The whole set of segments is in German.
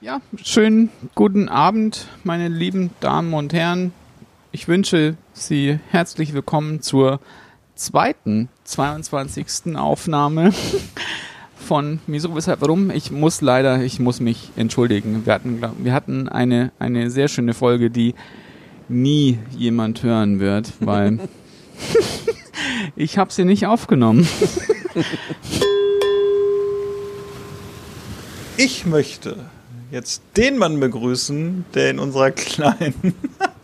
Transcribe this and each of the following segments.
Ja, schönen guten Abend, meine lieben Damen und Herren. Ich wünsche Sie herzlich willkommen zur zweiten 22. Aufnahme von Wieso, Weshalb, Warum. Ich muss leider, ich muss mich entschuldigen. Wir hatten, wir hatten eine, eine sehr schöne Folge, die nie jemand hören wird, weil ich habe sie nicht aufgenommen. Ich möchte jetzt den Mann begrüßen, der in unserer kleinen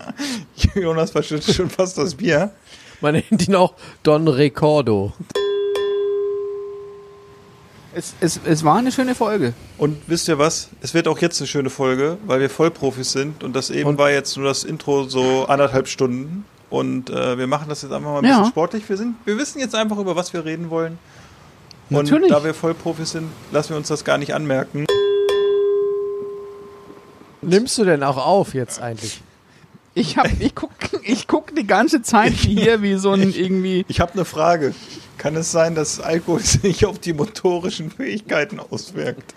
Jonas verschüttet schon fast das Bier. Man nennt ihn auch Don Ricordo. Es, es, es war eine schöne Folge. Und wisst ihr was? Es wird auch jetzt eine schöne Folge, weil wir Vollprofis sind und das eben Und- war jetzt nur das Intro so anderthalb Stunden. Und äh, wir machen das jetzt einfach mal ein Ja. bisschen sportlich. Wir, sind, wir wissen jetzt einfach, über was wir reden wollen. Und Natürlich. da wir Vollprofis sind, lassen wir uns das gar nicht anmerken. Nimmst du denn auch auf jetzt eigentlich? Ich hab, ich guck, ich guck die ganze Zeit hier wie so ein irgendwie. Ich habe eine Frage. Kann es sein, dass Alkohol sich auf die motorischen Fähigkeiten auswirkt?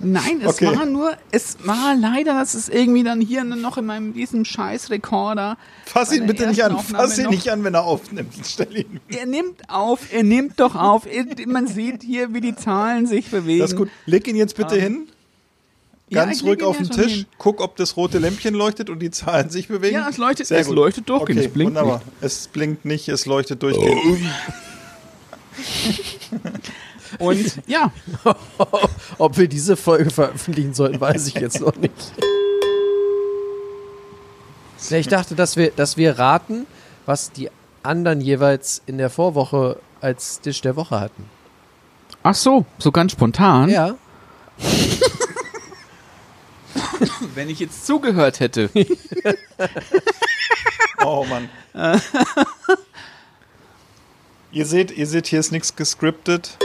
Nein, es Okay. war nur, es war leider, dass es irgendwie dann hier noch in meinem diesem scheiß Rekorder. Fass ihn bitte nicht an. Aufnahme Fass ihn noch- nicht an, wenn er aufnimmt. Stell ihn. Er nimmt auf, er nimmt doch auf. Man sieht hier, wie die Zahlen sich bewegen. Das ist gut. Leg ihn jetzt bitte Ähm, hin. Ja, Ganz ich ruhig auf ja den Tisch. hin. Guck, ob das rote Lämpchen leuchtet und die Zahlen sich bewegen. Ja, es leuchtet, Sehr es gut. leuchtet durchgehend, Okay, es blinkt wunderbar. nicht. Es blinkt nicht, es leuchtet durchgehend. Und ja, Ob wir diese Folge veröffentlichen sollten, weiß ich jetzt noch nicht. Ja, ich dachte, dass wir, dass wir raten, was die anderen jeweils in der Vorwoche als Tisch der Woche hatten. ach so, so ganz spontan. Ja. Wenn ich jetzt zugehört hätte. Oh Mann. ihr seht, ihr seht, hier ist nichts gescriptet.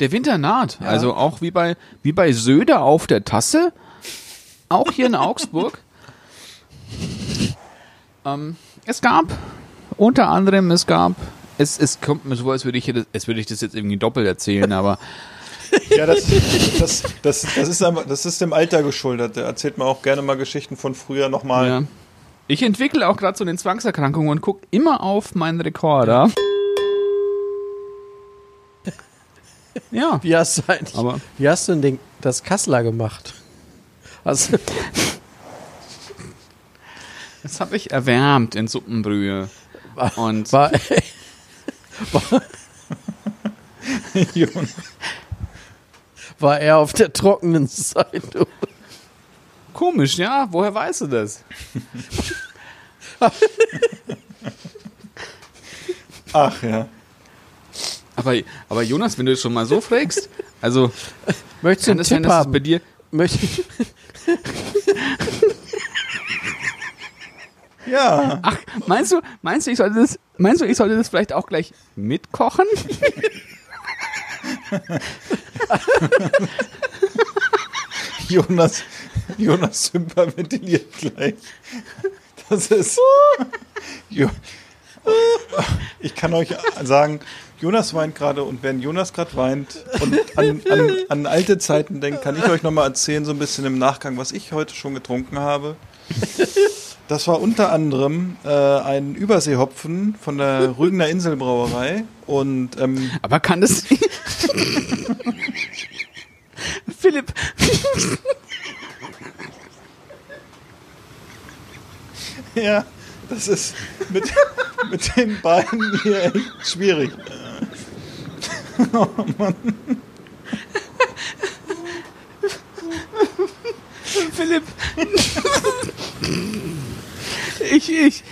Der Winter naht. Also auch wie bei, wie bei Söder auf der Tasse. Auch hier in Augsburg. ähm, es gab unter anderem, es gab, es, es kommt mir so, als würde ich, das- als würde ich das jetzt irgendwie doppelt erzählen, aber Ja, das, das, das, das, ist, das ist dem Alter geschuldet. Da erzählt man auch gerne mal Geschichten von früher nochmal. ja. ich entwickle auch gerade so eine Zwangserkrankung und gucke immer auf meinen Rekorder. Ja, Wie hast du eigentlich, aber wie hast du denn den, das Kassler gemacht? Also, das habe ich erwärmt in Suppenbrühe. Und war, Jonas. War er auf der trockenen Seite? komisch, ja? Woher weißt du das? Ach ja. Aber, aber Jonas, wenn du es schon mal so fragst, also Möchtest du einen Tipp dass es haben? bei dir. Möcht, Ja. Ach, meinst du, meinst du, ich sollte das, meinst du, ich sollte das vielleicht auch gleich mitkochen? Jonas, Jonas hyperventiliert gleich. Das ist. Ich kann euch sagen, Jonas weint gerade und während Jonas gerade weint und an, an, an alte Zeiten denkt, kann ich euch nochmal erzählen, so ein bisschen im Nachgang, was ich heute schon getrunken habe. Das war unter anderem äh, ein Überseehopfen von der Rügener Inselbrauerei und ähm, Aber kann das. Philipp, Ja, das ist mit, mit den Beinen hier echt schwierig. Philipp. Ich, ich.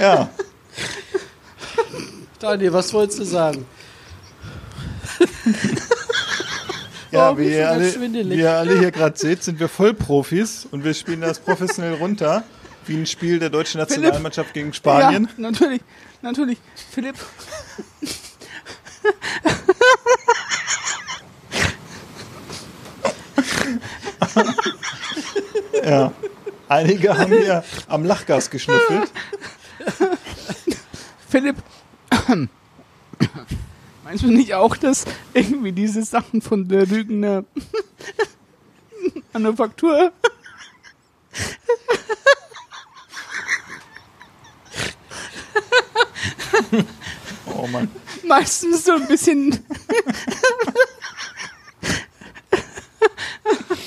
Ja, Daniel, was wolltest du sagen? ja Oh, wie, ihr alle, wie ihr alle hier gerade seht, sind wir Vollprofis und wir spielen das professionell runter, wie ein Spiel der deutschen Nationalmannschaft gegen Spanien. Ja, natürlich, natürlich. Philipp. Ja. Einige haben hier am Lachgas geschnüffelt. Philipp. Meinst du nicht auch, dass irgendwie diese Sachen von der Lügener Manufaktur Oh Mann. meistens so ein bisschen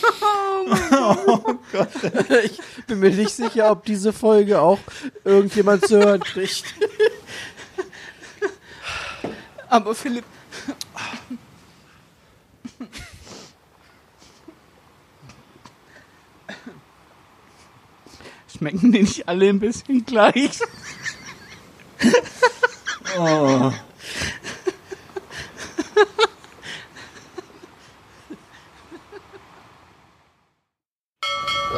Ich bin mir nicht sicher, ob diese Folge auch irgendjemand zu hören kriegt. Aber Philipp. Schmecken die nicht alle ein bisschen gleich? Oh. So,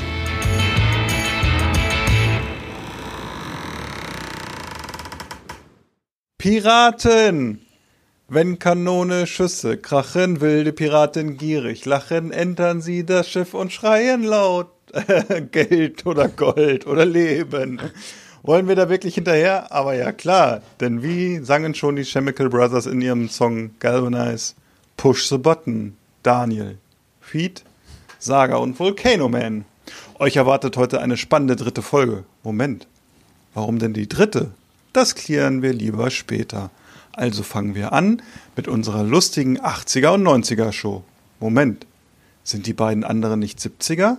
Piraten! Wenn Kanone Schüsse krachen, wilde Piraten gierig lachen, entern sie das Schiff und schreien laut. Geld oder Gold oder Leben. Wollen wir da wirklich hinterher? Aber ja klar, denn wie sangen schon die Chemical Brothers in ihrem Song Galvanize? Push the button, Daniel. Feed, Saga und Volcano Man. Euch erwartet heute eine spannende dritte Folge. Moment, warum denn die dritte? Das klären wir lieber später. Also fangen wir an mit unserer lustigen 80er und 90er Show. Moment, sind die beiden anderen nicht 70er?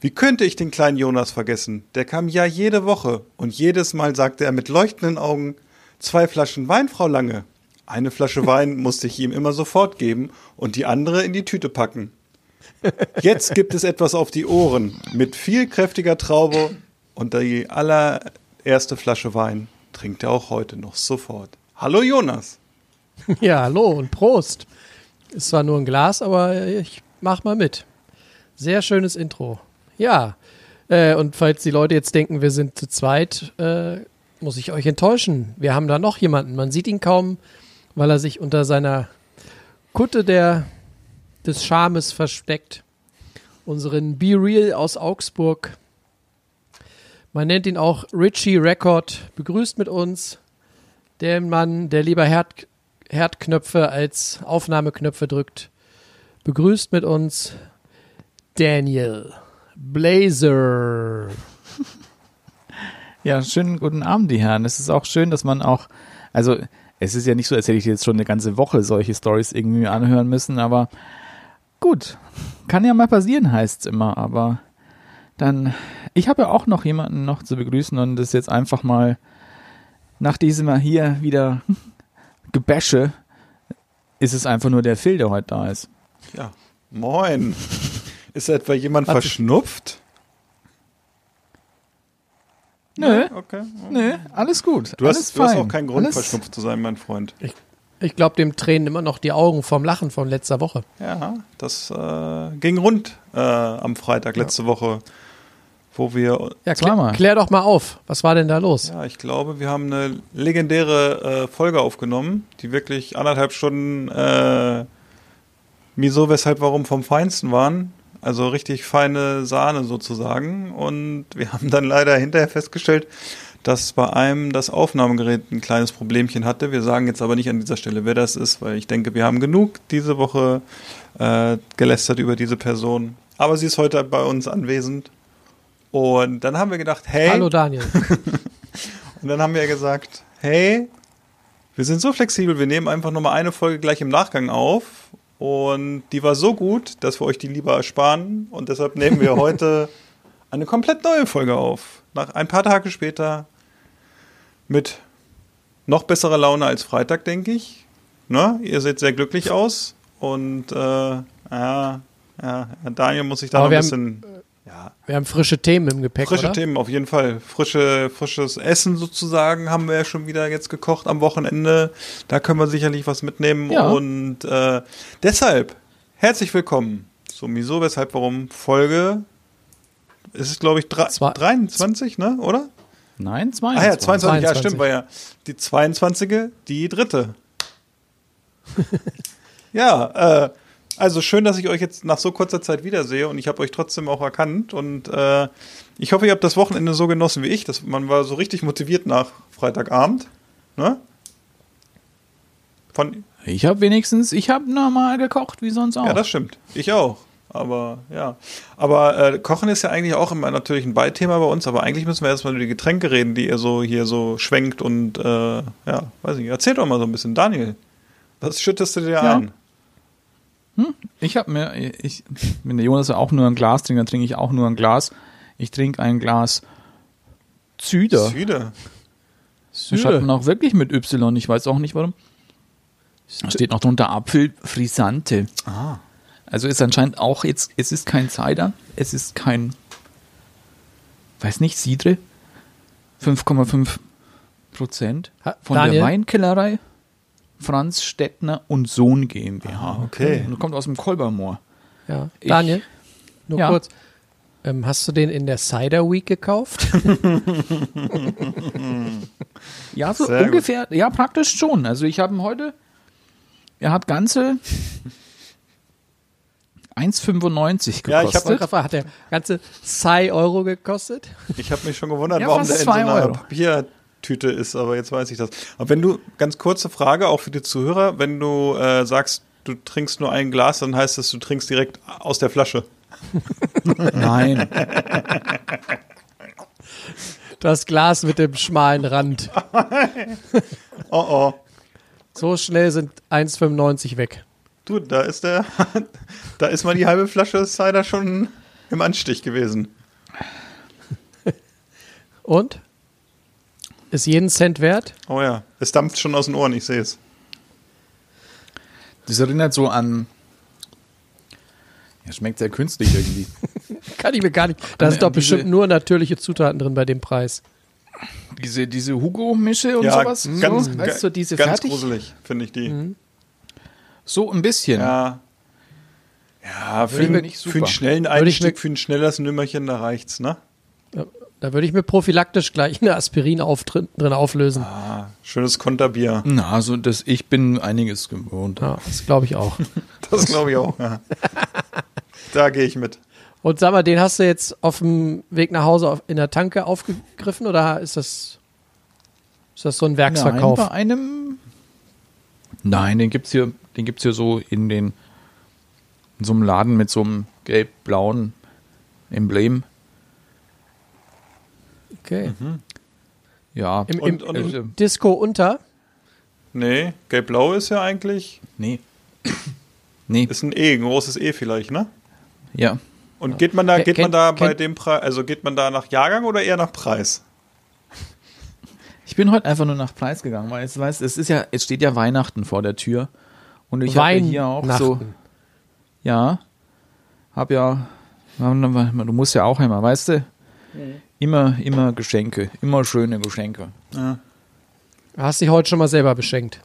Wie könnte ich den kleinen Jonas vergessen? Der kam ja jede Woche und jedes Mal sagte er mit leuchtenden Augen, zwei Flaschen Wein, Frau Lange. Eine Flasche Wein musste ich ihm immer sofort geben und die andere in die Tüte packen. Jetzt gibt es etwas auf die Ohren mit viel kräftiger Traube und die allererste Flasche Wein trinkt er auch heute noch sofort. Hallo Jonas. Ja, hallo und Prost. Ist zwar nur ein Glas, aber ich mach mal mit. Sehr schönes Intro. Ja, äh, und falls die Leute jetzt denken, wir sind zu zweit, äh, muss ich euch enttäuschen. Wir haben da noch jemanden. Man sieht ihn kaum, weil er sich unter seiner Kutte der, des Charmes versteckt. Unseren Be Real aus Augsburg. Man nennt ihn auch Richie Record. Begrüßt mit uns der Mann, der lieber Herd, Herdknöpfe als Aufnahmeknöpfe drückt. Begrüßt mit uns Daniel Blazer. Ja, schönen guten Abend, die Herren. Es ist auch schön, dass man auch, also es ist ja nicht so, als hätte ich jetzt schon eine ganze Woche solche Stories irgendwie anhören müssen, aber gut, kann ja mal passieren, heißt's immer, aber dann, ich habe ja auch noch jemanden noch zu begrüßen und das jetzt einfach mal nach diesem hier wieder Gebäsche ist es einfach nur der Phil, der heute da ist. Ja, moin. Ist etwa jemand Hat- verschnupft? Nö, Okay. nö, alles gut. Du alles hast, du hast auch keinen Grund, alles, verschnupft zu sein, mein Freund. Ich glaube, dem tränen immer noch die Augen vom Lachen von letzter Woche. Ja, das äh, ging rund äh, am Freitag letzte Woche, wo wir, Ja, Zweimal. klär, klär doch mal auf. Was war denn da los? ja, ich glaube, wir haben eine legendäre äh, Folge aufgenommen, die wirklich anderthalb Stunden äh, wieso, weshalb, warum vom Feinsten waren. Also richtig feine Sahne sozusagen. Und wir haben dann leider hinterher festgestellt, dass bei einem das Aufnahmegerät ein kleines Problemchen hatte. Wir sagen jetzt aber nicht an dieser Stelle, wer das ist, weil ich denke, wir haben genug diese Woche äh, gelästert über diese Person. Aber sie ist heute bei uns anwesend. Und dann haben wir gedacht, hey, Hallo Daniel. und dann haben wir gesagt, hey, wir sind so flexibel, wir nehmen einfach nur mal eine Folge gleich im Nachgang auf. Und die war so gut, dass wir euch die lieber ersparen. Und deshalb nehmen wir heute eine komplett neue Folge auf. Nach ein paar Tage später mit noch besserer Laune als Freitag, denke ich. Ne? Ihr seht sehr glücklich aus. Und äh, ja, ja, Daniel muss sich da Aber noch ein bisschen. Ja, Wir haben frische Themen im Gepäck, Frische oder? Themen auf jeden Fall. Frische, frisches Essen sozusagen haben wir ja schon wieder jetzt gekocht am Wochenende. Da können wir sicherlich was mitnehmen. Ja. Und äh, deshalb herzlich willkommen So, wieso, weshalb, warum? Folge. Ist es, glaube ich, drei, Zwei- 23, ne? Oder? Nein, Ah 22. ja, 22, ja, 22. stimmt, war ja die 22. die dritte. ja, äh, also schön, dass ich euch jetzt nach so kurzer Zeit wiedersehe und ich habe euch trotzdem auch erkannt und äh, ich hoffe, ihr habt das Wochenende so genossen wie ich. Das, man war so richtig motiviert nach Freitagabend. Ne? Von, Ich habe wenigstens, ich habe normal gekocht, wie sonst auch. ja, das stimmt. Ich auch. Aber ja. Aber äh, Kochen ist ja eigentlich auch immer natürlich ein Beithema bei uns, aber eigentlich müssen wir erstmal über die Getränke reden, die ihr so hier so schwenkt und äh, ja, weiß ich. Erzähl doch mal so ein bisschen, Daniel. Was schüttest du dir Ja. ein? Ich habe mir, ich, wenn der Jonas auch nur ein Glas trinkt, dann trinke ich auch nur ein Glas. Ich trinke ein Glas Zyder. Süde. Das schreibt man auch wirklich mit Y, ich weiß auch nicht warum. Da steht noch drunter Apfel Frisante. Ah. Also ist anscheinend auch jetzt, es ist kein Cider, es ist kein, weiß nicht, Sidre. 5,5 Prozent von Daniel? der Weinkellerei Franz Stettner und Sohn GmbH. Ah, okay. Und kommt aus dem Kolbermoor. Ja. Ich- Daniel, nur Ja. kurz. Ähm, hast du den in der Cider Week gekauft? Ja, so Sehr gut. ungefähr, ja, praktisch schon. Also ich habe ihn heute, er hat ganze 1,95 gekostet. Ja, ich hab Rafa, hat der ganze 2 Euro gekostet? Ich habe mich schon gewundert, Ja, warum der in so einer Euro. Papiertüte ist, aber jetzt weiß ich das. Aber wenn du, ganz kurze Frage, auch für die Zuhörer, wenn du äh, sagst, du trinkst nur ein Glas, dann heißt das, du trinkst direkt aus der Flasche. Nein. Das Glas mit dem schmalen Rand. Oh oh. So schnell sind 1,95 weg. Du, da ist der, da ist mal die halbe Flasche Cider schon im Anstich gewesen. Und? Ist jeden Cent wert? Oh ja, es dampft schon aus den Ohren, ich sehe es. Das erinnert so an, ja, schmeckt sehr künstlich irgendwie. Kann ich mir gar nicht. Da sind doch bestimmt nur natürliche Zutaten drin bei dem Preis. Diese, diese Hugo-Mische und ja, sowas. ganz, so, weißt du, diese ganz fertig. gruselig, finde ich die. So ein bisschen. Ja. Ja, für, einen- nicht für einen schnellen Einstieg, für ein schnelles Nümmerchen, da reicht's, ne? Da würde ich mir prophylaktisch gleich eine Aspirin auf, drin, drin auflösen. Ah, schönes Konterbier. Na, also das, ich bin einiges gewohnt. Ja, das glaube ich auch. Das glaube ich auch. Ja. Da gehe ich mit. Und sag mal, den hast du jetzt auf dem Weg nach Hause auf, in der Tanke aufgegriffen oder ist das, ist das so ein Werksverkauf? Nein, bei einem. Nein, den gibt's hier, den gibt's hier so in den in so einem Laden mit so einem gelb-blauen Emblem. Okay. Ja. Im, im, Und- und- im Disco unter? Nee, gelb-blau ist ja eigentlich, nee. Nee. ist ein E, ein großes E vielleicht, ne? Ja. Und geht man da, geht man da bei kennt- dem Preis, also geht man da nach Jahrgang oder eher nach Preis? Ich bin heute einfach nur nach Preis gegangen, weil es weiß, es ist ja, es steht ja Weihnachten vor der Tür. Und ich habe ja hier auch so. Ja. Hab ja. Du musst ja auch immer, weißt du? Immer, immer Geschenke. Immer schöne Geschenke. Hast dich heute schon mal selber beschenkt.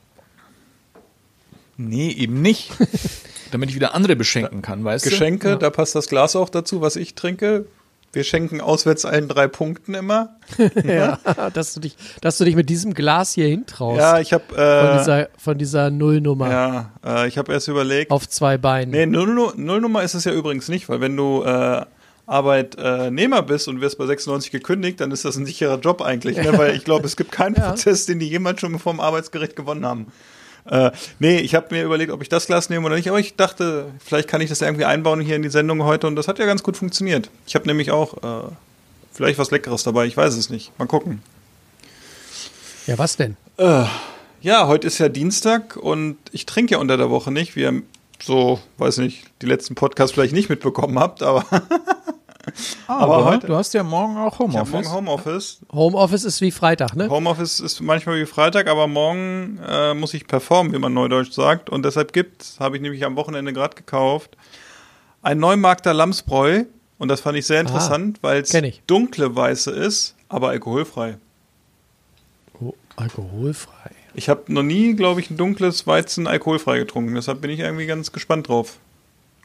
Nee, eben nicht. Damit ich wieder andere beschenken kann, weißt Geschenke, da passt das Glas auch dazu, was ich trinke. Wir schenken auswärts allen drei Punkten immer. Ja, dass du dich, dass du dich mit diesem Glas hier hintraust. Ja, ich habe von, äh, dieser, von dieser Nullnummer ja, äh, ich habe erst überlegt. auf zwei Beinen. Nee, Null, Nullnummer ist es ja übrigens nicht, weil wenn du äh, Arbeitnehmer bist und wirst bei 96 gekündigt, dann ist das ein sicherer Job eigentlich, ne? weil ich glaube, es gibt keinen Ja. Prozess, den die jemals schon vom Arbeitsgericht gewonnen haben. Äh, nee, ich habe mir überlegt, ob ich das Glas nehme oder nicht, aber ich dachte, vielleicht kann ich das irgendwie einbauen hier in die Sendung heute und das hat ja ganz gut funktioniert. Ich habe nämlich auch äh, vielleicht was Leckeres dabei, ich weiß es nicht. Mal gucken. Ja, was denn? Ja, heute ist ja Dienstag und ich trinke ja unter der Woche nicht, wie ihr so, weiß nicht, die letzten Podcasts vielleicht nicht mitbekommen habt, aber Aber, Aber heute- du hast ja morgen auch Homeoffice. morgen Homeoffice. Homeoffice ist wie Freitag, ne? Homeoffice ist manchmal wie Freitag, aber morgen äh, muss ich performen, wie man neudeutsch sagt. Und deshalb gibt habe ich nämlich am Wochenende gerade gekauft, ein Neumarkter Lamsbräu. Und das fand ich sehr interessant, weil es kenn ich. dunkle Weiße ist, aber alkoholfrei. Oh, alkoholfrei. Ich habe noch nie, glaube ich, ein dunkles Weizen alkoholfrei getrunken. Deshalb bin ich irgendwie ganz gespannt drauf.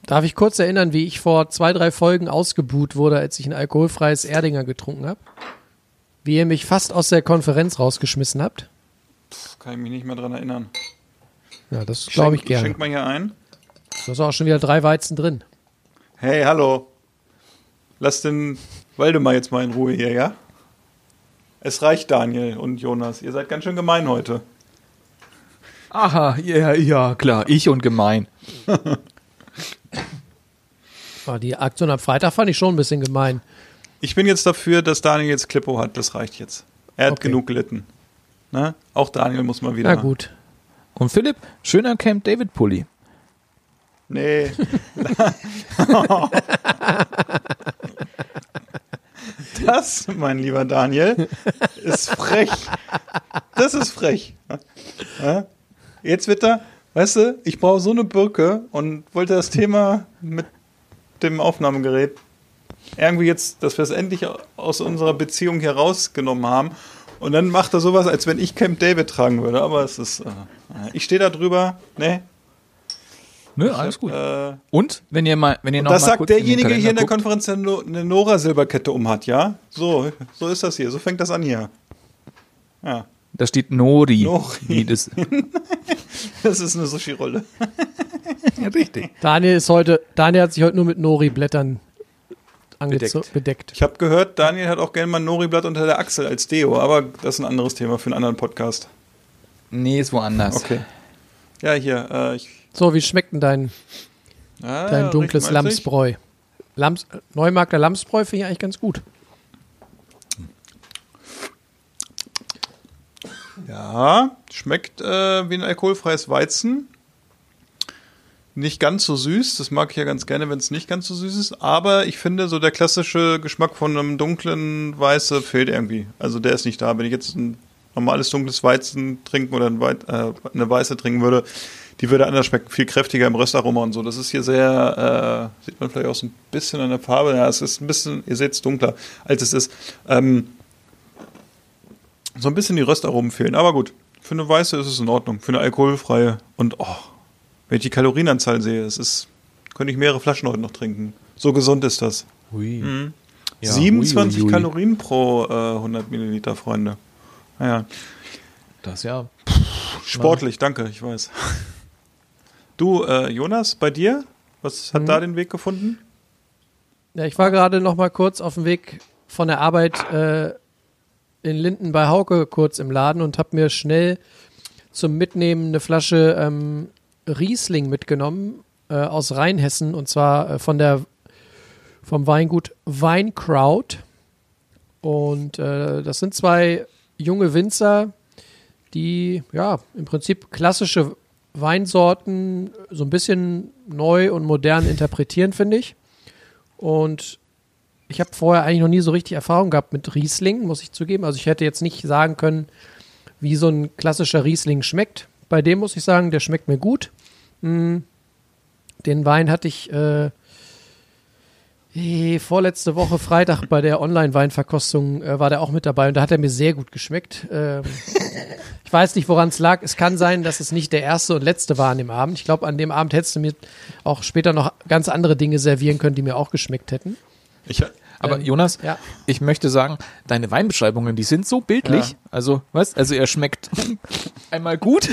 Darf ich kurz erinnern, wie ich vor zwei, drei Folgen ausgebuht wurde, als ich ein alkoholfreies Erdinger getrunken habe? Wie ihr mich fast aus der Konferenz rausgeschmissen habt? Das kann ich mich nicht mehr dran erinnern. Ja, das glaube ich gerne. Schenk mal hier ein. Da ist auch schon wieder drei Weizen drin. Hey, hallo. Lass den Waldemar jetzt mal in Ruhe hier, ja? Es reicht, Daniel und Jonas. Ihr seid ganz schön gemein heute. Aha, ja, ja, klar, ich und gemein. Aber die Aktion am Freitag fand ich schon ein bisschen gemein. Ich bin jetzt dafür, dass Daniel jetzt Klippo hat. Das reicht jetzt. Er hat Okay. genug gelitten. Ne? Auch Daniel muss mal wieder. Na gut. Und Philipp, schöner Camp David Pulli. Nee. Das, mein lieber Daniel, ist frech. Das ist frech. Jetzt wird er, weißt du, ich brauche so eine Birke und wollte das Thema mit dem Aufnahmegerät irgendwie jetzt, dass wir es endlich aus unserer Beziehung hier rausgenommen haben. Und dann macht er sowas, als wenn ich Camp David tragen würde. Aber es ist, äh, ich stehe da drüber, ne? Nö, alles gut. Äh, Und, wenn ihr mal, wenn ihr noch das mal sagt derjenige hier in der Konferenz, der eine Nora-Silberkette umhat, ja? So, so ist das hier. So fängt das an hier. Ja, Da steht Nori. Nori. Wie das, das ist eine Sushi-Rolle. ja, richtig. Daniel ist heute, Daniel hat sich heute nur mit Nori-Blättern Bedeckt. bedeckt. Ich habe gehört, Daniel hat auch gerne mal ein Nori-Blatt unter der Achsel als Deo, aber das ist ein anderes Thema für einen anderen Podcast. Nee, ist woanders. Okay. Ja, hier, äh, ich. So, wie schmeckt denn dein, Ah, dein dunkles. Lamsbräu? Lams, Neumarkter Lamsbräu finde ich eigentlich ganz gut. Ja, schmeckt äh, wie ein alkoholfreies Weizen. Nicht ganz so süß, das mag ich ja ganz gerne, wenn es nicht ganz so süß ist. Aber ich finde, so der klassische Geschmack von einem dunklen Weiße fehlt irgendwie. Also der ist nicht da. Wenn ich jetzt ein normales dunkles Weizen trinken oder ein Weit, äh, eine Weiße trinken würde, die würde anders schmecken, viel kräftiger im Röstaroma und so. Das ist hier sehr, äh, sieht man vielleicht auch so ein bisschen an der Farbe. Ja, es ist ein bisschen, ihr seht es dunkler, als es ist. Ähm, so ein bisschen die Röstaromen fehlen. Aber gut, für eine weiße ist es in Ordnung. Für eine alkoholfreie. Und oh, wenn ich die Kalorienanzahl sehe, es ist, könnte ich mehrere Flaschen heute noch trinken. So gesund ist das. Hui. Mhm. Ja, 27 hui, hui, hui. Kalorien pro äh, 100 Milliliter, Freunde. Naja, Das ja. sportlich, danke, ich weiß. Du, äh, Jonas, bei dir? Was hat Mhm. da den Weg gefunden? Ja, ich war gerade noch mal kurz auf dem Weg von der Arbeit äh, in Linden bei Hauke kurz im Laden und habe mir schnell zum Mitnehmen eine Flasche ähm, Riesling mitgenommen äh, aus Rheinhessen und zwar äh, von der vom Weingut Weinkraut und äh, das sind zwei junge Winzer, die ja im Prinzip klassische Weinsorten so ein bisschen neu und modern interpretieren, finde ich. Und ich habe vorher eigentlich noch nie so richtig Erfahrung gehabt mit Riesling, muss ich zugeben. Also ich hätte jetzt nicht sagen können, wie so ein klassischer Riesling schmeckt. Bei dem muss ich sagen, der schmeckt mir gut. Mm, Den Wein hatte ich äh, eh, vorletzte Woche Freitag bei der Online-Weinverkostung äh, war der auch mit dabei und da hat er mir sehr gut geschmeckt. Ähm, ich weiß nicht, woran es lag. Es kann sein, dass es nicht der erste und letzte war an dem Abend. Ich glaube, an dem Abend hättest du mir auch später noch ganz andere Dinge servieren können, die mir auch geschmeckt hätten. Ich, Aber Ähm, Jonas, ja. ich möchte sagen, deine Weinbeschreibungen, die sind so bildlich. Ja. Also, was? Also er schmeckt einmal gut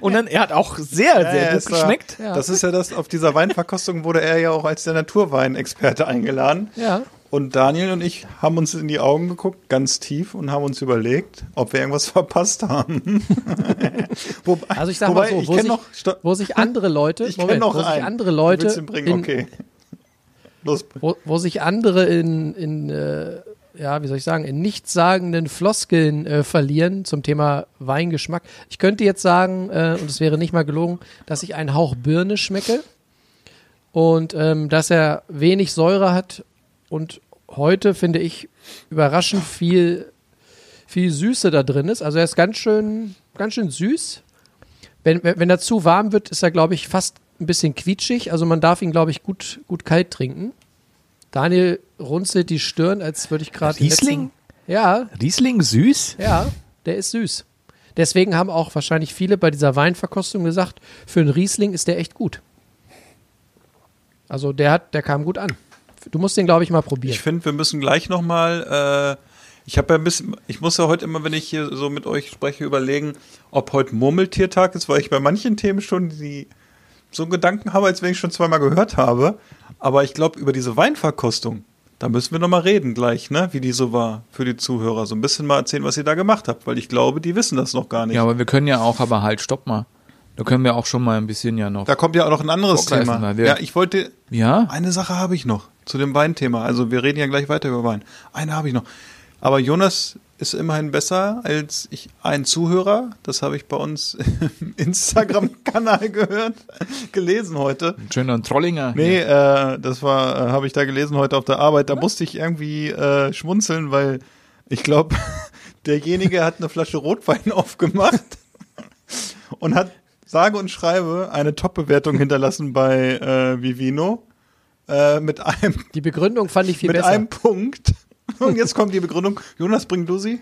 und dann er hat auch sehr, Ja, sehr ja, gut es war- geschmeckt. Ja. Das ist ja das, auf dieser Weinverkostung wurde er ja auch als der Naturweinexperte eingeladen. Ja. Und Daniel und ich haben uns in die Augen geguckt, ganz tief, und haben uns überlegt, ob wir irgendwas verpasst haben. Wobei, Also ich sag wobei, mal so, wo sich, noch, wo sich andere Leute, Moment, noch wo sich andere Leute, in, okay. Wo, wo sich andere in, in äh, ja, wie soll ich sagen, in nichtssagenden Floskeln äh, verlieren zum Thema Weingeschmack. Ich könnte jetzt sagen, äh, und es wäre nicht mal gelogen, dass ich einen Hauch Birne schmecke und ähm, dass er wenig Säure hat und heute finde ich überraschend viel viel Süße da drin ist. Also er ist ganz schön ganz schön süß. Wenn wenn er zu warm wird, ist er glaube ich fast ein bisschen quietschig. Also man darf ihn glaube ich gut gut kalt trinken. Daniel runzelt die Stirn, als würde ich gerade Riesling? letzten- Ja, Riesling süß? ja, der ist süß. Deswegen haben auch wahrscheinlich viele bei dieser Weinverkostung gesagt, für einen Riesling ist der echt gut. Also der hat, der kam gut an. Du musst den, glaube ich, mal probieren. Ich finde, wir müssen gleich nochmal, äh, ich habe ja ein bisschen, ich muss ja heute immer, wenn ich hier so mit euch spreche, überlegen, ob heute Murmeltiertag ist, weil ich bei manchen Themen schon die, so einen Gedanken habe, als wenn ich schon zweimal gehört habe. Aber ich glaube, über diese Weinverkostung, da müssen wir nochmal reden gleich, ne, wie die so war für die Zuhörer. So ein bisschen mal erzählen, was ihr da gemacht habt, weil ich glaube, die wissen das noch gar nicht. Ja, aber wir können ja auch, aber halt, stopp mal. Da können wir auch schon mal ein bisschen ja noch. da kommt ja auch noch ein anderes Thema. Ja, ich wollte, Ja? Eine Sache habe ich noch zu dem Weinthema. Also wir reden ja gleich weiter über Wein. Eine habe ich noch. Aber Jonas ist immerhin besser als ich ein Zuhörer. Das habe ich bei uns im Instagram-Kanal gehört, gelesen heute. Schöner Trollinger. Nee, äh, das war, äh, habe ich da gelesen heute auf der Arbeit. Da musste ich irgendwie äh, schmunzeln, weil ich glaube, derjenige hat eine Flasche Rotwein aufgemacht und hat sage und schreibe eine Top-Bewertung hinterlassen bei äh, Vivino äh, mit einem Die Begründung fand ich viel mit besser. einem Punkt. Und jetzt kommt die Begründung. Jonas, bring du sie?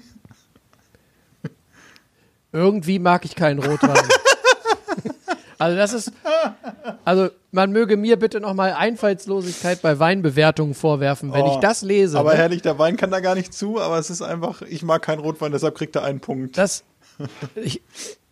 Irgendwie mag ich keinen Rotwein. also das ist, also man möge mir bitte nochmal Einfallslosigkeit bei Weinbewertungen vorwerfen, wenn Oh, ich das lese. Aber ne? herrlich, der Wein kann da gar nicht zu, aber es ist einfach, ich mag keinen Rotwein, deshalb kriegt er einen Punkt. Das, ich,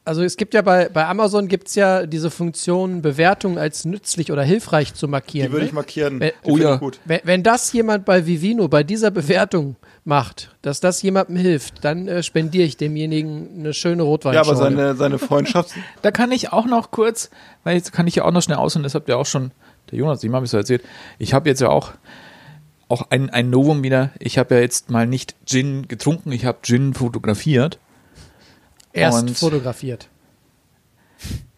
also es gibt ja bei, bei Amazon gibt's ja diese Funktion, Bewertungen als nützlich oder hilfreich zu markieren. Die würde ne? ich markieren. Wenn- Oh ja. ich gut. Wenn, wenn das jemand bei Vivino bei dieser Bewertung macht, dass das jemandem hilft, dann äh, spendiere ich demjenigen eine schöne Ja, Rotweinschorle. aber seine, seine Freundschaft, Da kann ich auch noch kurz, weil jetzt kann ich ja auch noch schnell aus und das habt ihr auch schon, der Jonas, ihm habe ich so erzählt. Ich habe jetzt ja auch auch ein, ein Novum wieder. Ich habe ja jetzt mal nicht Gin getrunken, ich habe Gin fotografiert. Erst und- fotografiert.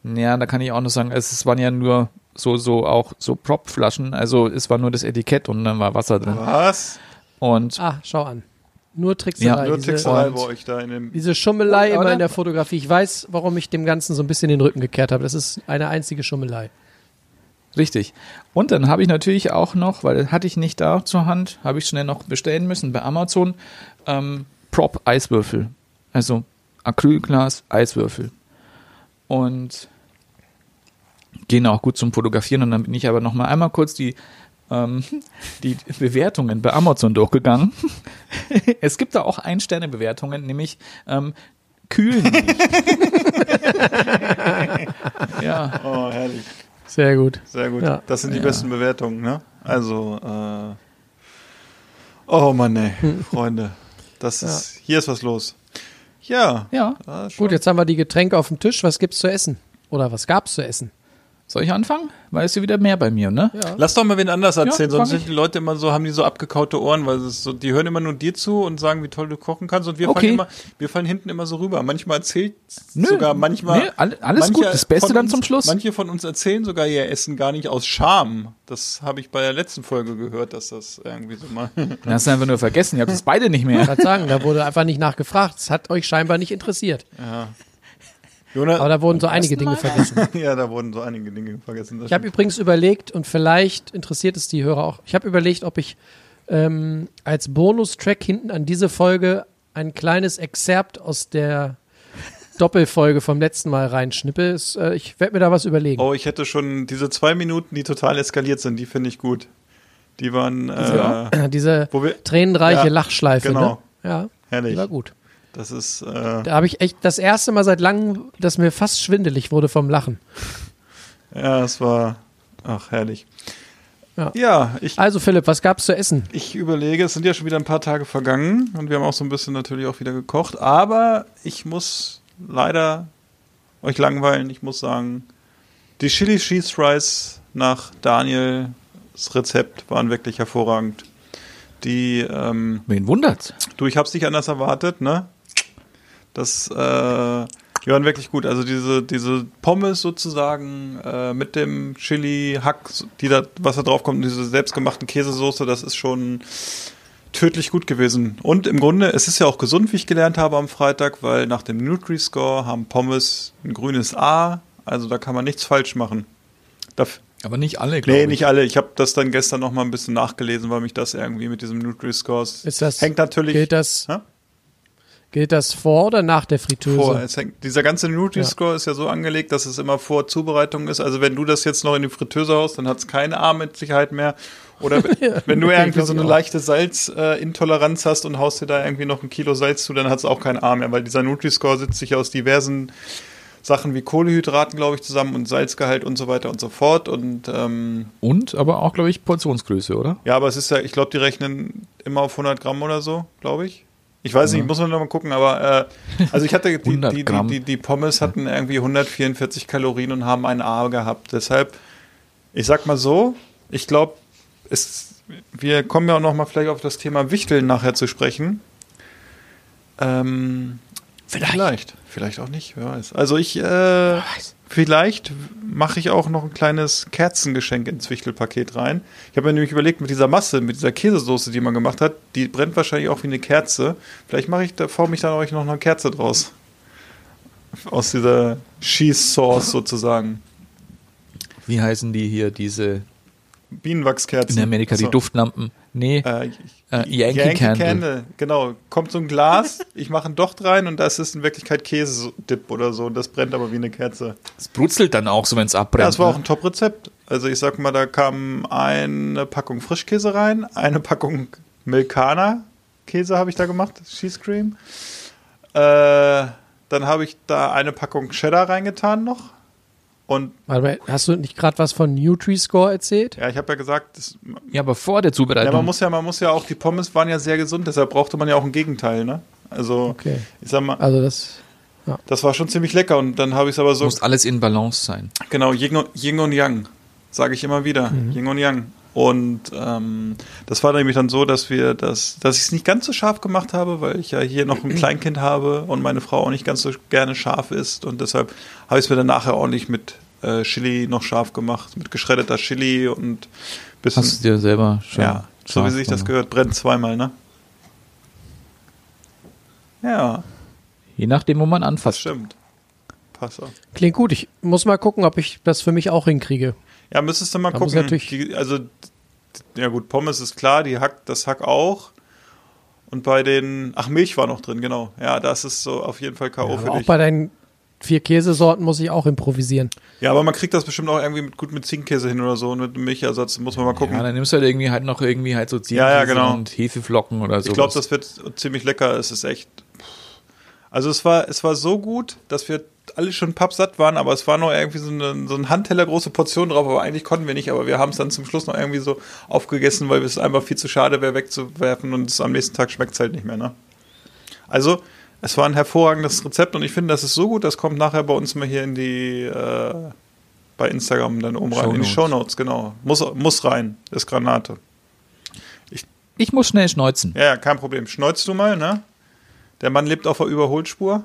Ja, da kann ich auch noch sagen, es, waren ja nur so, so auch so Prop-Flaschen, also es war nur das Etikett und dann war Wasser drin. was? Und Ah, schau an. Nur Trickserei. Nur diese, Trickserei bei euch da in dem. diese Schummelei immer in der Fotografie. Ich weiß, warum ich dem Ganzen so ein bisschen den Rücken gekehrt habe. Das ist eine einzige Schummelei. Richtig. Und dann habe ich natürlich auch noch, weil das hatte ich nicht da zur Hand, habe ich schnell noch bestellen müssen bei Amazon, ähm, Prop-Eiswürfel. Also Acrylglas, Eiswürfel. Und gehen auch gut zum Fotografieren. Und dann bin ich aber noch mal einmal kurz die, ähm, die Bewertungen bei Amazon durchgegangen. es gibt da auch Ein-Sterne-Bewertungen, nämlich ähm, kühlen ja. Oh, herrlich. Sehr gut. Sehr gut. Ja. Das sind die Ja. besten Bewertungen, ne? Also, äh, oh Mann, ey, Hm. Freunde. Das ist, hier ist was los. Ja. Ja. Ah. Gut, jetzt haben wir die Getränke auf dem Tisch. Was gibt's zu essen? Oder was gab's zu essen? Soll ich anfangen? Weißt du wieder mehr bei mir, ne? Ja. Lass doch mal wen anders erzählen, Ja, sonst sind die Leute immer so, haben die so abgekaute Ohren, weil es ist so, die hören immer nur dir zu und sagen, wie toll du kochen kannst und wir Okay. fallen immer, wir fallen hinten immer so rüber. Manchmal erzählt Nö. sogar manchmal. Nee, all- alles manche gut. Das Beste dann uns, zum Schluss. Manche von uns erzählen sogar ihr Essen gar nicht aus Scham. Das habe ich bei der letzten Folge gehört, dass das irgendwie so mal. Du hast einfach nur vergessen, ihr habt es beide nicht Ich mehr. wollte sagen, da wurde einfach nicht nachgefragt. Es hat euch scheinbar nicht interessiert. Jonas, Aber da wurden so einige Dinge vergessen. ja, da wurden so einige Dinge vergessen. Das Ich habe übrigens überlegt, und vielleicht interessiert es die Hörer auch, ich habe überlegt, ob ich ähm, als Bonustrack hinten an diese Folge ein kleines Exzerpt aus der Doppelfolge vom letzten Mal reinschnippe. Es, äh, ich werde mir da was überlegen. Oh, ich hätte schon diese zwei Minuten, die total eskaliert sind, die finde ich gut. Die waren äh. Diese wo wir, tränenreiche Ja, Lachschleife, genau. ne? Ja, herrlich. die war gut. Das ist äh, Da habe ich echt das erste Mal seit langem, dass mir fast schwindelig wurde vom Lachen. ja, es war ach herrlich. Ja. Ja, ich Also Philipp, was gab's zu essen? Ich überlege, es sind ja schon wieder ein paar Tage vergangen und wir haben auch so ein bisschen natürlich auch wieder gekocht, aber ich muss leider euch langweilen. Ich muss sagen, die Chili Cheese Rice nach Daniels Rezept waren wirklich hervorragend. Die, ähm, Wen wundert's? du, ich hab's nicht anders erwartet, ne? Das, äh, die waren wirklich gut. Also diese, diese Pommes sozusagen äh, mit dem Chili-Hack, die da, was da drauf kommt, diese selbstgemachten Käsesoße, das ist schon tödlich gut gewesen. Und im Grunde, es ist ja auch gesund, wie ich gelernt habe am Freitag, weil nach dem Nutri-Score haben Pommes ein grünes A, also da kann man nichts falsch machen. Daf Aber nicht alle, glaube nee, ich. nicht alle. Ich habe das dann gestern noch mal ein bisschen nachgelesen, weil mich das irgendwie mit diesem Nutri-Scores Ist das, hängt natürlich. Gilt das, Hä? Gilt das vor oder nach der Fritteuse? Vor, es hängt, dieser ganze Nutri-Score ist ja so angelegt, dass es immer vor Zubereitung ist. Also wenn du das jetzt noch in die Fritteuse haust, dann hat es keine A mit Sicherheit mehr. Oder wenn du irgendwie so eine leichte Salzintoleranz hast und haust dir da irgendwie noch ein Kilo Salz zu, dann hat es auch kein A mehr, weil dieser Nutri-Score setzt sich aus diversen Sachen wie Kohlehydraten, glaube ich, zusammen und Salzgehalt und so weiter und so fort. Und ähm, Und aber auch, glaube ich, Portionsgröße, oder? ja, aber es ist ja, ich glaube, die rechnen immer auf 100 Gramm oder so, glaube ich. Ich weiß nicht, muss man noch mal gucken, aber äh, also ich hatte die, 100 die, die, die, Pommes hatten irgendwie 144 Kalorien und haben ein A gehabt. Deshalb, ich sag mal so, ich glaube, es, wir kommen ja auch noch mal vielleicht auf das Thema Wichteln nachher zu sprechen. Ähm, vielleicht. vielleicht, vielleicht auch nicht, wer weiß. Also ich, äh, vielleicht mache ich auch noch ein kleines Kerzengeschenk ins Wichtelpaket rein. Ich habe mir nämlich überlegt, mit dieser Masse, mit dieser Käsesoße, die man gemacht hat, die brennt wahrscheinlich auch wie eine Kerze. Vielleicht mache ich, da forme ich dann euch noch eine Kerze draus. Aus dieser Cheese Sauce sozusagen. Wie heißen die hier, diese Bienenwachskerzen. in Amerika, die Achso. Duftlampen? Nee, Äh, äh, Yankee, Candle. Genau. Kommt so ein Glas, ich mache ein Docht rein und das ist in Wirklichkeit Käsedip oder so. Und das brennt aber wie eine Kerze. Es brutzelt dann auch so, wenn es abbrennt. Ja, das war auch ne? ein Top-Rezept. Also ich sag mal, da kam eine Packung Frischkäse rein, eine Packung Milkana Käse habe ich da gemacht, Cheese Cream. Äh, dann habe ich da eine Packung Cheddar reingetan noch. Und Warte mal, hast du nicht gerade was von Nutri-Score erzählt? ja, ich habe ja gesagt, das, Ja, aber vor der Zubereitung. ja, man muss ja, man muss ja auch, die Pommes waren ja sehr gesund, deshalb brauchte man ja auch ein Gegenteil, ne? Also, Okay. ich sag mal, Also das, das war schon ziemlich lecker und dann habe ich es aber so, muss alles in Balance sein. Genau, Yin und, Yin und Yang, sage ich immer wieder. Mhm. Yin und Yang. Und ähm, das war nämlich dann so, dass wir das, dass ich es nicht ganz so scharf gemacht habe, weil ich ja hier noch ein Kleinkind habe und meine Frau auch nicht ganz so gerne scharf isst. Und deshalb habe ich es mir dann nachher ordentlich mit äh, Chili noch scharf gemacht, mit geschreddeter Chili und bisschen. Hast du dir selber schon. ja, so wie sich das gehört, brennt zweimal, ne? Ja, Je nachdem, wo man das anfasst. stimmt. Passt auch. klingt gut. Ich muss mal gucken, ob ich das für mich auch hinkriege. Ja, müsstest du mal Da muss gucken. natürlich- Die, also, ja gut, Pommes ist klar, die Hack, das Hack auch. Und bei den, ach, Milch war noch drin, genau. Ja, das ist so auf jeden Fall K.O. aber für auch dich. bei deinen vier Käsesorten muss ich auch improvisieren. Ja, aber man kriegt das bestimmt auch irgendwie mit, gut mit Zinkkäse hin oder so und mit Milchersatz, muss man mal gucken. Ja, dann nimmst du halt irgendwie halt noch irgendwie halt so Ja, ja, Ziegenkäse genau. und Hefeflocken oder so. ich glaube, das wird ziemlich lecker. Es ist echt. Also es war, es war so gut, dass wir alle schon pappsatt waren, aber es war noch irgendwie so eine, so ein Handteller große Portion drauf, aber eigentlich konnten wir nicht, aber wir haben es dann zum Schluss noch irgendwie so aufgegessen, weil es einfach viel zu schade wäre wegzuwerfen und es am nächsten Tag schmeckt es halt nicht mehr, ne? Also, es war ein hervorragendes Rezept und ich finde, das ist so gut, das kommt nachher bei uns mal hier in die, äh, bei Instagram dann oben rein, in die Shownotes. Shownotes, genau. Muss, muss rein, ist Granate. Ich muss schnell schneuzen. Ja, ja, kein Problem. Schneuzt du mal, ne? Der Mann lebt auf der Überholspur.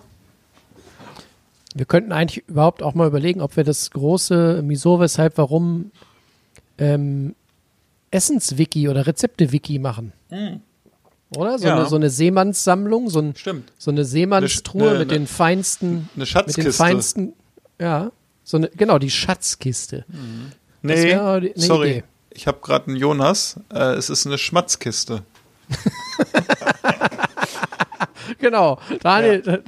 Wir könnten eigentlich überhaupt auch mal überlegen, ob wir das große Miso, weshalb, warum ähm, Essenswiki oder Rezepte-Wiki machen. Oder? So. Ja. eine, so eine Seemannssammlung, so, ein, Stimmt. so eine Seemannstruhe Eine mit eine- den feinsten, Eine mit den Schatzkiste. feinsten, ja, so eine, genau, die Schatzkiste. Das nee, sorry. Idee. Ich habe gerade einen Jonas. Äh, es ist eine Schmatzkiste. Genau. Daniel,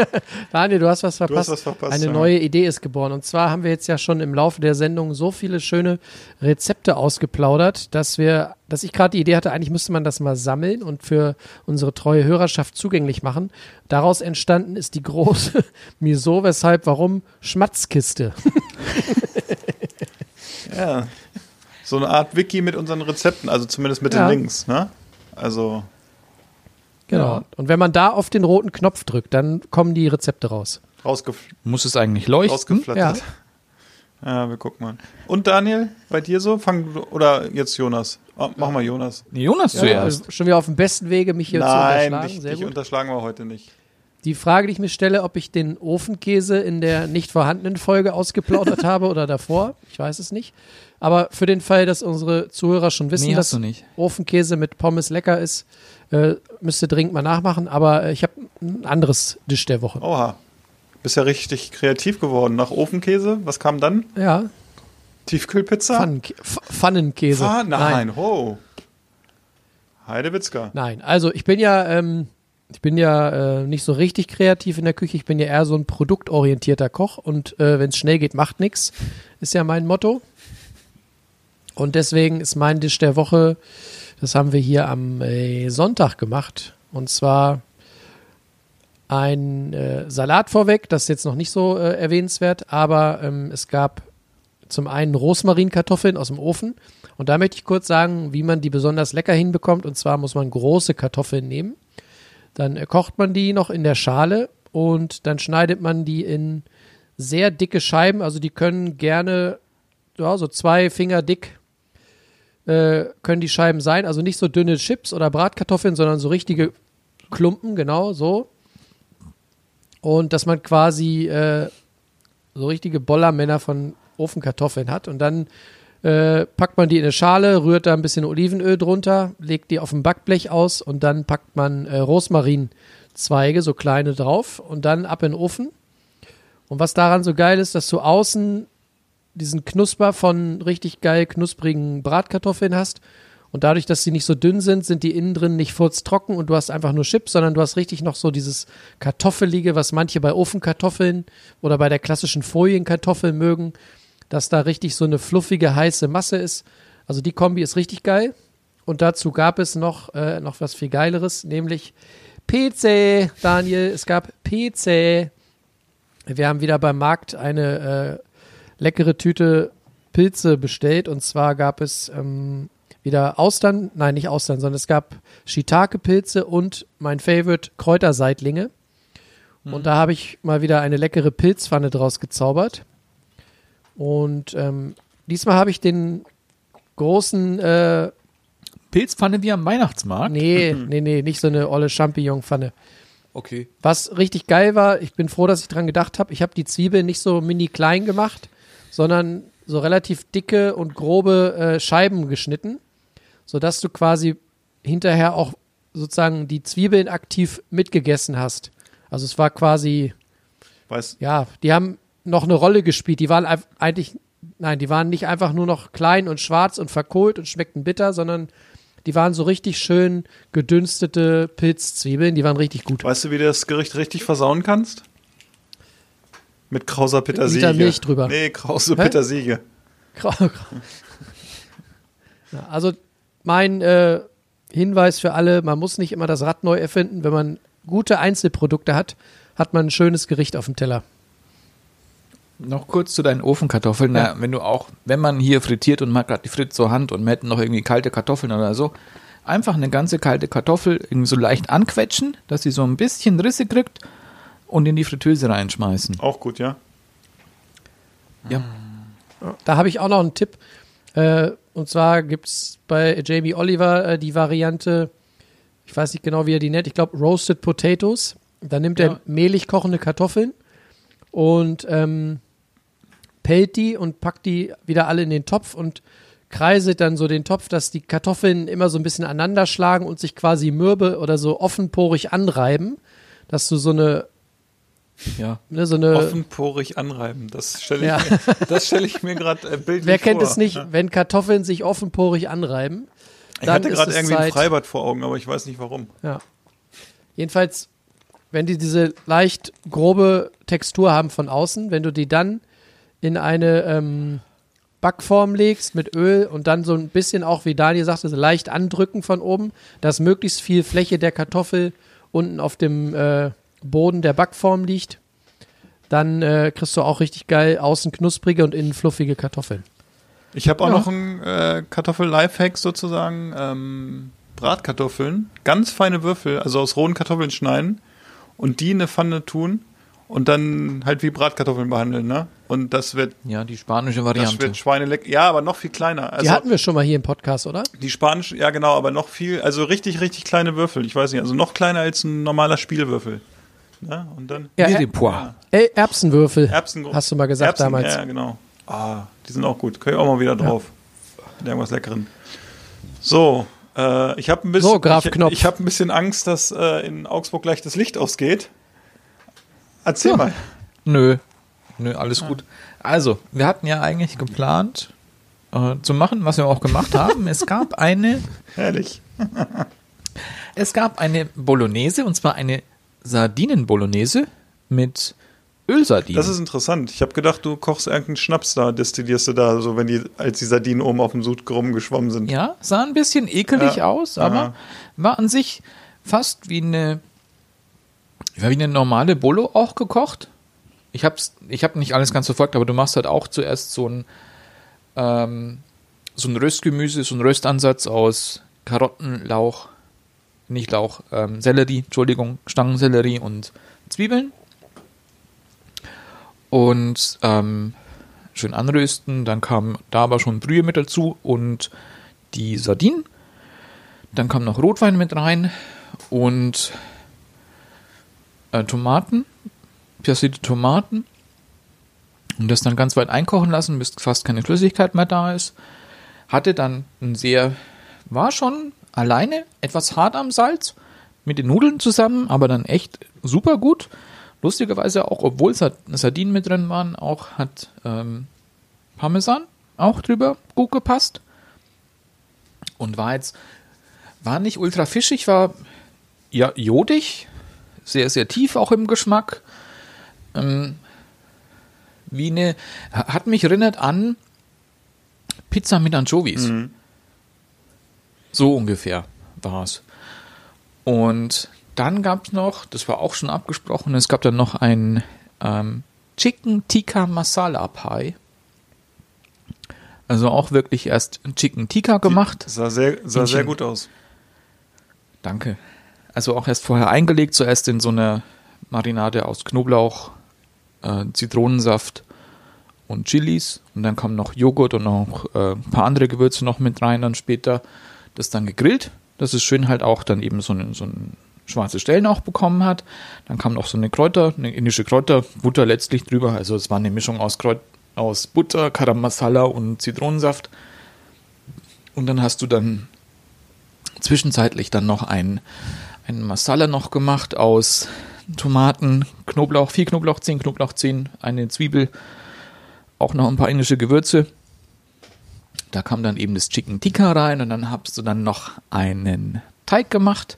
Daniel, du hast was verpasst. was verpasst, Eine ja. neue Idee ist geboren. Und zwar haben wir jetzt ja schon im Laufe der Sendung so viele schöne Rezepte ausgeplaudert, dass wir, dass ich gerade die Idee hatte, eigentlich müsste man das mal sammeln und für unsere treue Hörerschaft zugänglich machen. Daraus entstanden ist die große Miso, weshalb, warum Schmatzkiste. Ja. So eine Art Wiki mit unseren Rezepten, also zumindest mit Ja. den Links, ne? Also, Genau. Ja. Und wenn man da auf den roten Knopf drückt, dann kommen die Rezepte raus. rausgef Muss es eigentlich leuchten? rausgeflattert. Ja. wir gucken mal. Und Daniel, bei dir so? Fang du- oder jetzt Jonas? Oh, mach mal Jonas. Nee, Jonas Ja, zuerst. schon wieder auf dem besten Wege, mich hier zu Nein, unterschlagen. dich, Sehr dich gut. unterschlagen wir heute nicht. Die Frage, die ich mir stelle, ob ich den Ofenkäse in der nicht vorhandenen Folge ausgeplaudert habe oder davor, ich weiß es nicht. Aber für den Fall, dass unsere Zuhörer schon wissen, Nee, dass. Ofenkäse mit Pommes lecker ist, äh, müsst ihr dringend mal nachmachen. Aber äh, ich habe ein anderes Dish der Woche. Oha. Bist ja richtig kreativ geworden. Nach Ofenkäse, was kam dann? Ja, Tiefkühlpizza? Pfannenkä Pf- Pfannenkäse. Ah, nein, ho. Heidewitzka. Nein, also ich bin ja ähm, ich bin ja äh, nicht so richtig kreativ in der Küche. Ich bin ja eher so ein produktorientierter Koch und äh, wenn es schnell geht, macht nix. Ist ja mein Motto. Und deswegen ist mein Dish der Woche, das haben wir hier am äh, Sonntag gemacht. Und zwar ein äh, Salat vorweg, das ist jetzt noch nicht so äh, erwähnenswert, aber ähm, es gab zum einen Rosmarinkartoffeln aus dem Ofen. Und da möchte ich kurz sagen, wie man die besonders lecker hinbekommt. Und zwar muss man große Kartoffeln nehmen. Dann kocht man die noch in der Schale und dann schneidet man die in sehr dicke Scheiben. Also die können gerne ja, so zwei Finger dick äh, können die Scheiben sein. Also nicht so dünne Chips oder Bratkartoffeln, sondern so richtige Klumpen, genau so. Und dass man quasi äh, so richtige Bollermänner von Ofenkartoffeln hat. Und dann äh, packt man die in eine Schale, rührt da ein bisschen Olivenöl drunter, legt die auf ein Backblech aus und dann packt man äh, Rosmarinzweige, so kleine drauf und dann ab in den Ofen. Und was daran so geil ist, dass du außen diesen Knusper von richtig geil knusprigen Bratkartoffeln hast. Und dadurch, dass sie nicht so dünn sind, sind die innen drin nicht furztrocken und du hast einfach nur Chips, sondern du hast richtig noch so dieses Kartoffelige, was manche bei Ofenkartoffeln oder bei der klassischen Folienkartoffel mögen, dass da richtig so eine fluffige, heiße Masse ist. Also die Kombi ist richtig geil. Und dazu gab es noch, äh, noch was viel Geileres, nämlich PC, Daniel. Es gab PC. Wir haben wieder beim Markt eine äh, leckere Tüte Pilze bestellt. Und zwar gab es ähm, wieder Austern, nein, nicht Austern, sondern es gab Shiitake-Pilze und mein Favorite Kräuterseitlinge. Und da habe ich mal wieder eine leckere Pilzpfanne draus gezaubert. Und ähm, diesmal habe ich den großen, äh, Pilzpfanne wie am Weihnachtsmarkt? nee, nee, nee, nicht so eine olle Champignon-Pfanne. Okay. Was richtig geil war, ich bin froh, dass ich dran gedacht habe, ich habe die Zwiebeln nicht so mini klein gemacht, sondern so relativ dicke und grobe äh, Scheiben geschnitten, sodass du quasi hinterher auch sozusagen die Zwiebeln aktiv mitgegessen hast. Also es war quasi, Weiß, ja, die haben noch eine Rolle gespielt. Die waren eigentlich, nein, die waren nicht einfach nur noch klein und schwarz und verkohlt und schmeckten bitter, sondern die waren so richtig schön gedünstete Pilzzwiebeln. Die waren richtig gut. weißt du, wie du das Gericht richtig versauen kannst? Mit krauser Petersilie. Liter Milch drüber. Nee, krause Hä? Petersilie. Grau, grau. Ja, also mein äh, Hinweis für alle, man muss nicht immer das Rad neu erfinden. Wenn man gute Einzelprodukte hat, hat man ein schönes Gericht auf dem Teller. Noch kurz zu deinen Ofenkartoffeln. Ja. Na, wenn du auch, wenn man hier frittiert und man hat gerade die Fritz zur Hand und wir hätten noch irgendwie kalte Kartoffeln oder so, einfach eine ganze kalte Kartoffel irgendwie so leicht anquetschen, dass sie so ein bisschen Risse kriegt und in die Fritteuse reinschmeißen. Auch gut, ja. Ja. Da habe ich auch noch einen Tipp. Äh, und zwar gibt es bei Jamie Oliver äh, die Variante, ich weiß nicht genau, wie er die nennt, ich glaube Roasted Potatoes. Da nimmt Ja. er mehlig kochende Kartoffeln und ähm, pellt die und packt die wieder alle in den Topf und kreiselt dann so den Topf, dass die Kartoffeln immer so ein bisschen aneinander schlagen und sich quasi mürbe oder so offenporig anreiben, dass du so eine, Ja. ne, so eine Offenporig anreiben. Das stelle ich, Ja. mir- das stell ich mir gerade äh, bildlich Wer kennt vor. es nicht, wenn Kartoffeln sich offenporig anreiben? Ich hatte gerade irgendwie ein Zeit- Freibad vor Augen, aber ich weiß nicht warum. Ja. Jedenfalls, wenn die diese leicht grobe Textur haben von außen, wenn du die dann in eine ähm, Backform legst mit Öl und dann so ein bisschen auch, wie Daniel sagte, so leicht andrücken von oben, dass möglichst viel Fläche der Kartoffel unten auf dem äh, Boden der Backform liegt, dann äh, kriegst du auch richtig geil außen knusprige und innen fluffige Kartoffeln. Ich habe auch Ja. noch einen äh, Kartoffel-Lifehack sozusagen. Ähm, Bratkartoffeln, ganz feine Würfel, also aus rohen Kartoffeln schneiden und die in eine Pfanne tun und dann halt wie Bratkartoffeln behandeln, ne? Und das wird, Ja, die spanische das Variante. wird Schweineleck. Ja, aber noch viel kleiner. Also die hatten wir schon mal hier im Podcast, oder? die spanische, ja genau, aber noch viel, also richtig, richtig kleine Würfel. Ich weiß nicht, also noch kleiner als ein normaler Spielwürfel. Ne? Und dann Ja, Mirepoix. äh, Erbsenwürfel, Erbsen. hast du mal gesagt Erbsen, damals. Ja, genau. Ah, die sind auch gut. Können ich auch mal wieder drauf. Mit irgendwas Leckeren. So, äh, ich habe ein bisschen, So, Graf ich, ich habe ein bisschen Angst, dass äh, in Augsburg gleich das Licht ausgeht. Erzähl Ja. mal. Nö. Nö, alles gut. Also, wir hatten ja eigentlich geplant äh, zu machen, was wir auch gemacht haben. Es gab eine Herrlich. Es gab eine Bolognese und zwar eine Sardinen-Bolognese mit Ölsardinen. Das ist interessant. Ich habe gedacht, du kochst irgendeinen Schnaps da, destillierst du da, so wenn die, als die Sardinen oben auf dem Sud rumgeschwommen sind. ja, sah ein bisschen ekelig Ja. aus, aber Ja. war an sich fast wie eine, ja, wie eine normale Bolo auch gekocht. Ich hab's, ich habe nicht alles ganz verfolgt, aber du machst halt auch zuerst so ein, ähm, so ein Röstgemüse, so ein Röstansatz aus Karotten, Lauch, nicht Lauch, ähm, Sellerie, Entschuldigung, Stangensellerie und Zwiebeln. Und ähm, schön anrösten. Dann kam da aber schon Brühe mit dazu und die Sardinen. Dann kam noch Rotwein mit rein und äh, Tomaten, passierte Tomaten. Und das dann ganz weit einkochen lassen, bis fast keine Flüssigkeit mehr da ist. Hatte dann ein sehr, war schon alleine etwas hart am Salz mit den Nudeln zusammen, aber dann echt super gut. Lustigerweise auch, obwohl Sard- Sardinen mit drin waren, auch hat ähm, Parmesan auch drüber gut gepasst. Und war jetzt, war nicht ultra fischig, war ja jodig, sehr, sehr tief auch im Geschmack. Ähm, wie eine, hat mich erinnert an Pizza mit Anchovies. So ungefähr war es. Und dann gab es noch, das war auch schon abgesprochen, es gab dann noch ein ähm, Chicken Tikka Masala Pie. Also auch wirklich erst Chicken Tikka gemacht. Sah sehr, sah sehr gut aus. Danke. Also auch erst vorher eingelegt, zuerst in so eine Marinade aus Knoblauch, äh, Zitronensaft und Chilis. Und dann kam noch Joghurt und noch äh, ein paar andere Gewürze noch mit rein. Dann später das dann gegrillt. Das ist schön halt auch dann eben so ein, so ein schwarze Stellen auch bekommen hat. Dann kam noch so eine Kräuter, eine indische Kräuterbutter letztlich drüber. Also es war eine Mischung aus, Kräut aus Butter, Karam Masala und Zitronensaft. Und dann hast du dann zwischenzeitlich dann noch ein, ein Masala noch gemacht aus Tomaten, Knoblauch, vier Knoblauchzehen, Knoblauchzehen, eine Zwiebel, auch noch ein paar indische Gewürze. Da kam dann eben das Chicken Tikka rein und dann hast du dann noch einen Teig gemacht,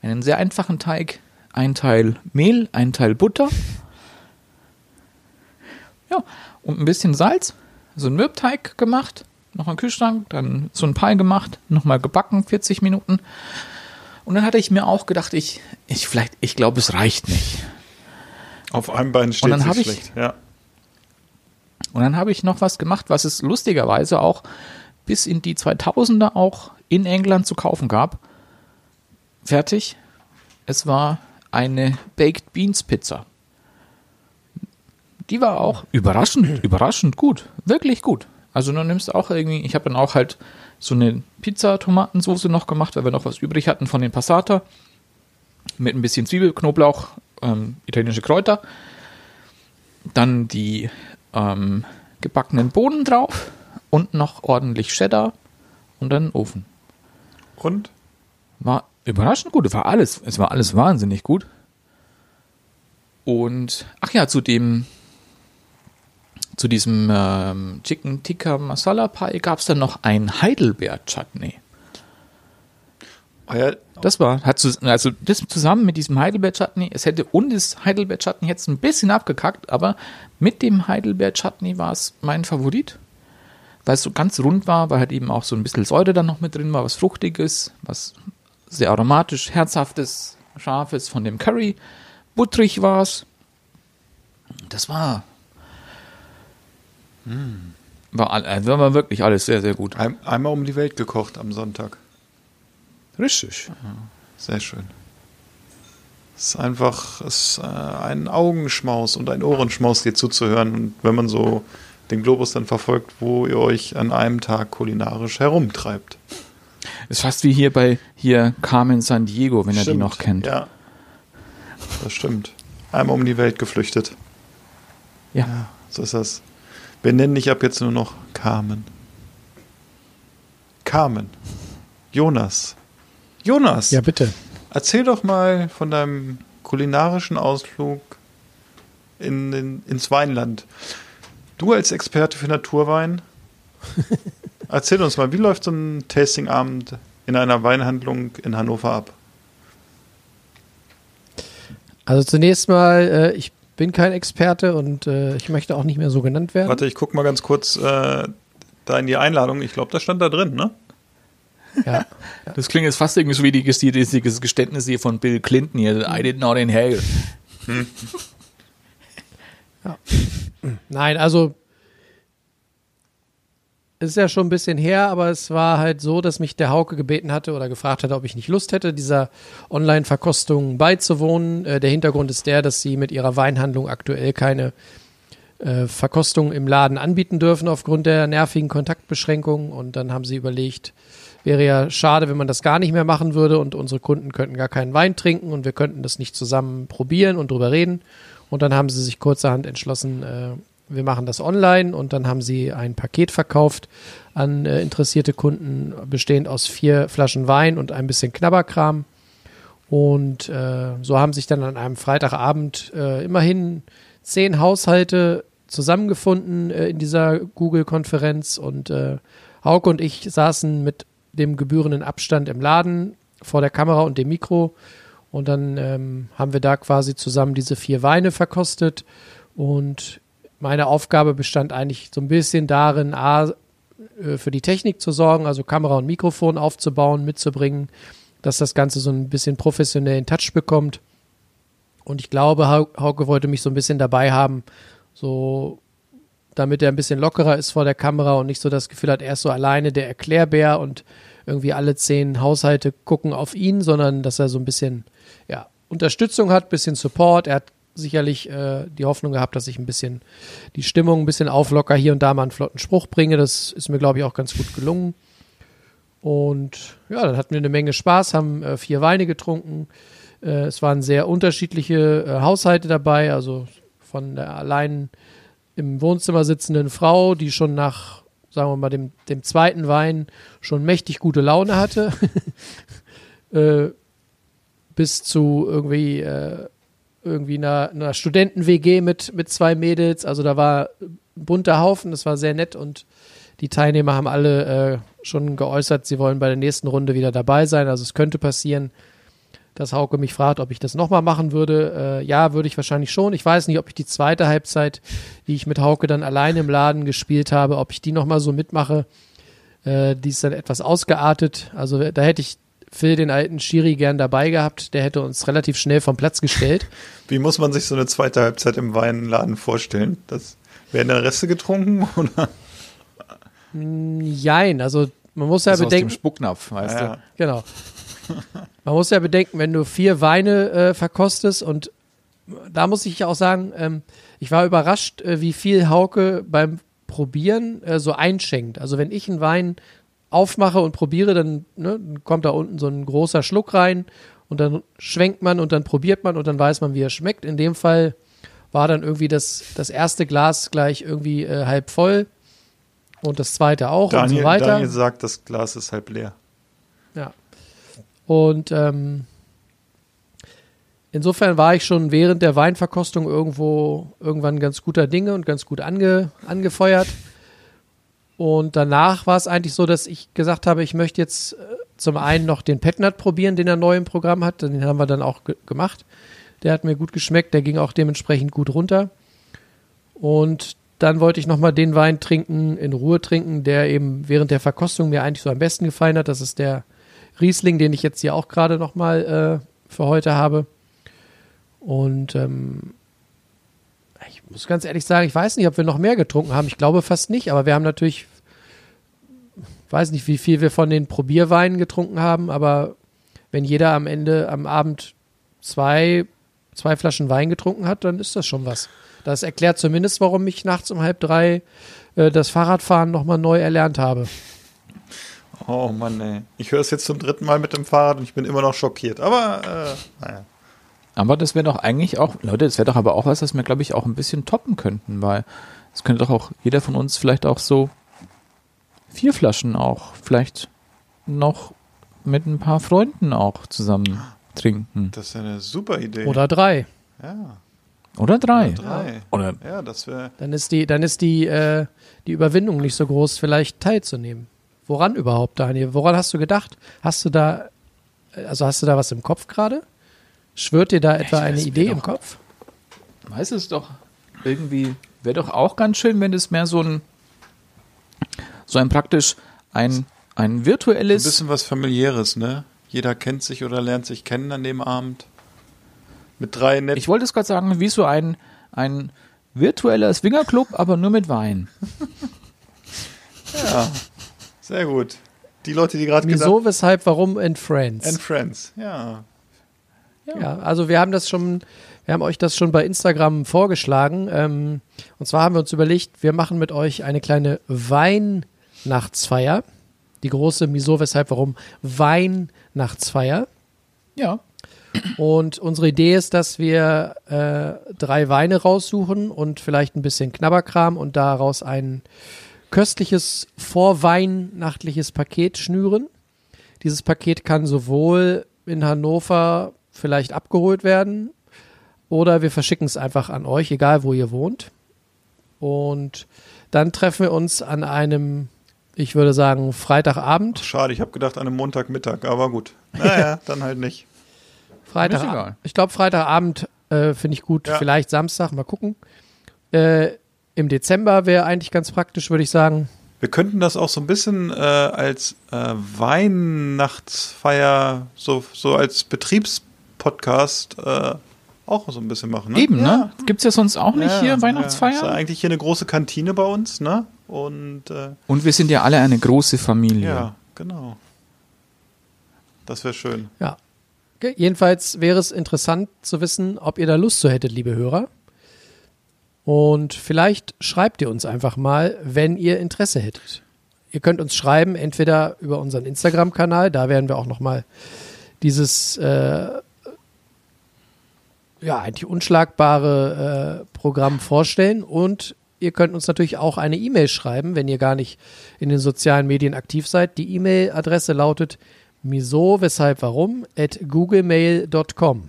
einen sehr einfachen Teig, ein Teil Mehl, ein Teil Butter. Ja, und ein bisschen Salz, so einen Mürbteig gemacht, noch einen Kühlschrank, dann so ein Pie gemacht, nochmal gebacken, 40 Minuten. Und dann hatte ich mir auch gedacht, ich, ich vielleicht, ich glaube, es reicht nicht. Auf einem Bein steht ich- schlecht. Ja. Und dann habe ich noch was gemacht, was es lustigerweise auch bis in die 2000er auch in England zu kaufen gab. Fertig. Es war eine Baked Beans Pizza. Die war auch überraschend, überraschend gut. Wirklich gut. Also du nimmst auch irgendwie, ich habe dann auch halt so eine Pizza-Tomatensoße noch gemacht, weil wir noch was übrig hatten von den Passata. Mit ein bisschen Zwiebel, Knoblauch, ähm, italienische Kräuter. Dann die ähm, gebackenen Bohnen drauf und noch ordentlich Cheddar und dann Ofen. Und? War überraschend gut. War alles, es war alles wahnsinnig gut. Und ach ja, zu dem zu diesem ähm, Chicken Tikka Masala Pie gab es dann noch ein Heidelbeer Chutney. Ah ja, Das war, hat also das zusammen mit diesem Heidelbeer Chutney, es hätte und das Heidelbeer Chutney jetzt ein bisschen abgekackt, aber mit dem Heidelbeer Chutney war es mein Favorit, weil es so ganz rund war, weil halt eben auch so ein bisschen Säure dann noch mit drin war, was fruchtiges, was sehr aromatisch, herzhaftes, scharfes von dem Curry, butterig war es. Das war war, also war wirklich alles sehr, sehr gut. ein, einmal um die Welt gekocht am Sonntag. Richtig. Sehr schön. Es ist einfach es ist, äh, ein Augenschmaus und ein Ohrenschmaus, dir zuzuhören. Und wenn man so den Globus dann verfolgt, wo ihr euch an einem Tag kulinarisch herumtreibt. Ist fast wie hier bei hier Carmen San Diego, wenn er die Stimmt, noch kennt. Ja. Das stimmt. Einmal um die Welt geflüchtet. Ja. So ist das. Wir nennen dich ab jetzt nur noch Carmen. Carmen. Jonas. Jonas. Ja, bitte. Erzähl doch mal von deinem kulinarischen Ausflug in, in, ins Weinland. Du als Experte für Naturwein, erzähl uns mal, wie läuft so ein Tastingabend in einer Weinhandlung in Hannover ab? Also zunächst mal, äh, ich bin kein Experte und äh, ich möchte auch nicht mehr so genannt werden. Warte, ich guck mal ganz kurz äh, da in die Einladung. Ich glaube, das stand da drin, ne? Ja. Das klingt jetzt fast irgendwie so wie die, die, die, das Geständnis hier von Bill Clinton hier. I did not inhale. Nein, also ist ja schon ein bisschen her, aber es war halt so, dass mich der Hauke gebeten hatte oder gefragt hatte, ob ich nicht Lust hätte, dieser Online-Verkostung beizuwohnen. Äh, der Hintergrund ist der, dass sie mit ihrer Weinhandlung aktuell keine äh, Verkostung im Laden anbieten dürfen aufgrund der nervigen Kontaktbeschränkungen. Und dann haben sie überlegt, wäre ja schade, wenn man das gar nicht mehr machen würde und unsere Kunden könnten gar keinen Wein trinken und wir könnten das nicht zusammen probieren und drüber reden. Und dann haben sie sich kurzerhand entschlossen, äh, wir machen das online und dann haben sie ein Paket verkauft an äh, interessierte Kunden, bestehend aus vier Flaschen Wein und ein bisschen Knabberkram. Und äh, so haben sich dann an einem Freitagabend äh, immerhin zehn Haushalte zusammengefunden äh, in dieser Google-Konferenz. Und äh, Hauke und ich saßen mit dem gebührenden Abstand im Laden vor der Kamera und dem Mikro. Und dann ähm, haben wir da quasi zusammen diese vier Weine verkostet. Und meine Aufgabe bestand eigentlich so ein bisschen darin, A, äh, für die Technik zu sorgen, also Kamera und Mikrofon aufzubauen, mitzubringen, dass das Ganze so ein bisschen professionellen Touch bekommt. Und ich glaube, Hauke wollte mich so ein bisschen dabei haben, so damit er ein bisschen lockerer ist vor der Kamera und nicht so das Gefühl hat, er ist so alleine der Erklärbär und irgendwie alle zehn Haushalte gucken auf ihn, sondern dass er so ein bisschen ja, Unterstützung hat, bisschen Support. Er hat sicherlich äh, die Hoffnung gehabt, dass ich ein bisschen die Stimmung ein bisschen auflocker, hier und da mal einen flotten Spruch bringe. Das ist mir, glaube ich, auch ganz gut gelungen. Und ja, dann hatten wir eine Menge Spaß, haben äh, vier Weine getrunken. Äh, es waren sehr unterschiedliche äh, Haushalte dabei, also von der allein im Wohnzimmer sitzenden Frau, die schon nach, sagen wir mal, dem, dem zweiten Wein schon mächtig gute Laune hatte, äh, bis zu irgendwie äh, irgendwie einer, einer Studenten-WG mit, mit zwei Mädels. Also da war ein bunter Haufen, das war sehr nett und die Teilnehmer haben alle äh, schon geäußert, sie wollen bei der nächsten Runde wieder dabei sein. Also es könnte passieren, dass Hauke mich fragt, ob ich das nochmal machen würde. Äh, ja, würde ich wahrscheinlich schon. Ich weiß nicht, ob ich die zweite Halbzeit, die ich mit Hauke dann alleine im Laden gespielt habe, ob ich die nochmal so mitmache. Äh, die ist dann etwas ausgeartet. Also da hätte ich Phil den alten Schiri gern dabei gehabt. Der hätte uns relativ schnell vom Platz gestellt. Wie muss man sich so eine zweite Halbzeit im Weinladen vorstellen? Das, werden da Reste getrunken oder? Jein, also man muss ja Das bedenken. Aus dem Spucknapf, weißt Ja. du? Genau. Man muss ja bedenken, wenn du vier Weine äh, verkostest und da muss ich auch sagen, ähm, ich war überrascht, äh, wie viel Hauke beim Probieren äh, so einschenkt. Also wenn ich einen Wein aufmache und probiere, dann, ne, kommt da unten so ein großer Schluck rein und dann schwenkt man und dann probiert man und dann weiß man, wie er schmeckt. In dem Fall war dann irgendwie das, das erste Glas gleich irgendwie äh, halb voll und das zweite auch Daniel, und so weiter. Daniel sagt, das Glas ist halb leer. Ja. Und ähm, insofern war ich schon während der Weinverkostung irgendwo irgendwann ganz guter Dinge und ganz gut ange, angefeuert. Und danach war es eigentlich so, dass ich gesagt habe, ich möchte jetzt äh, zum einen noch den Petnat probieren, den er neu im Programm hat. Den haben wir dann auch ge gemacht. Der hat mir gut geschmeckt, der ging auch dementsprechend gut runter. Und dann wollte ich nochmal den Wein trinken, in Ruhe trinken, der eben während der Verkostung mir eigentlich so am besten gefallen hat. Das ist der Riesling, den ich jetzt hier auch gerade nochmal äh, für heute habe. Und ähm, muss ganz ehrlich sagen, ich weiß nicht, ob wir noch mehr getrunken haben. Ich glaube fast nicht, aber wir haben natürlich, weiß nicht, wie viel wir von den Probierweinen getrunken haben, aber wenn jeder am Ende am Abend zwei, zwei Flaschen Wein getrunken hat, dann ist das schon was. Das erklärt zumindest, warum ich nachts um halb drei äh, das Fahrradfahren nochmal neu erlernt habe. Oh Mann, ey. Ich höre es jetzt zum dritten Mal mit dem Fahrrad und ich bin immer noch schockiert. Aber, äh, naja. Aber das wäre doch eigentlich auch, Leute, das wäre doch aber auch was, was wir, glaube ich, auch ein bisschen toppen könnten, weil es könnte doch auch jeder von uns vielleicht auch so vier Flaschen auch vielleicht noch mit ein paar Freunden auch zusammen trinken. Das ist eine super Idee. Oder drei. ja, Oder drei. drei. Oder Ja, das wäre. Dann ist die, dann ist die, äh, die Überwindung nicht so groß, vielleicht teilzunehmen. Woran überhaupt, Daniel? Woran hast du gedacht? Hast du da, also hast du da was im Kopf gerade? Schwört dir da etwa das eine Idee im Kopf? Weiß es doch irgendwie, wäre doch auch ganz schön, wenn es mehr so ein, so ein praktisch ein, ein Ein virtuelles, bisschen was familiäres, ne? Jeder kennt sich oder lernt sich kennen an dem Abend. Mit drei netten ich wollte es gerade sagen, wie so ein, ein virtueller Swingerclub, aber nur mit Wein. Ja, sehr gut. Die Leute, die gerade gedacht Wieso, weshalb, warum and Friends? And Friends, ja. Ja, also wir haben das schon, wir haben euch das schon bei Instagram vorgeschlagen. Ähm, und zwar haben wir uns überlegt, wir machen mit euch eine kleine Weihnachtsfeier. Die große Wieso, weshalb, warum Weihnachtsfeier. Ja. Und unsere Idee ist, dass wir äh, drei Weine raussuchen und vielleicht ein bisschen Knabberkram und daraus ein köstliches vorweihnachtliches Paket schnüren. Dieses Paket kann sowohl in Hannover vielleicht abgeholt werden oder wir verschicken es einfach an euch, egal wo ihr wohnt. Und dann treffen wir uns an einem, ich würde sagen, Freitagabend. Schade, ich habe gedacht an einem Montagmittag, aber gut. Naja, dann halt nicht. Freitag, Ist egal. ich glaube, Freitagabend äh, finde ich gut. Ja. Vielleicht Samstag, mal gucken. Äh, Im Dezember wäre eigentlich ganz praktisch, würde ich sagen. Wir könnten das auch so ein bisschen äh, als äh, Weihnachtsfeier, so, so als Betriebspodcast äh, auch so ein bisschen machen. Ne? Eben, ja. ne? Gibt's ja sonst auch nicht Ja, hier Ja. Weihnachtsfeier? Ist ja eigentlich hier eine große Kantine bei uns, ne? Und äh, Und wir sind ja alle eine große Familie. ja, genau. Das wäre schön. Ja. Okay. Jedenfalls wäre es interessant zu wissen, ob ihr da Lust zu hättet, liebe Hörer. Und vielleicht schreibt ihr uns einfach mal, wenn ihr Interesse hättet. Ihr könnt uns schreiben, entweder über unseren Instagram-Kanal, da werden wir auch nochmal dieses äh, ja, eigentlich unschlagbare äh, Programm vorstellen. Und ihr könnt uns natürlich auch eine E-Mail schreiben, wenn ihr gar nicht in den sozialen Medien aktiv seid. Die E-Mail-Adresse lautet miso, weshalb, warum, at googlemail.com.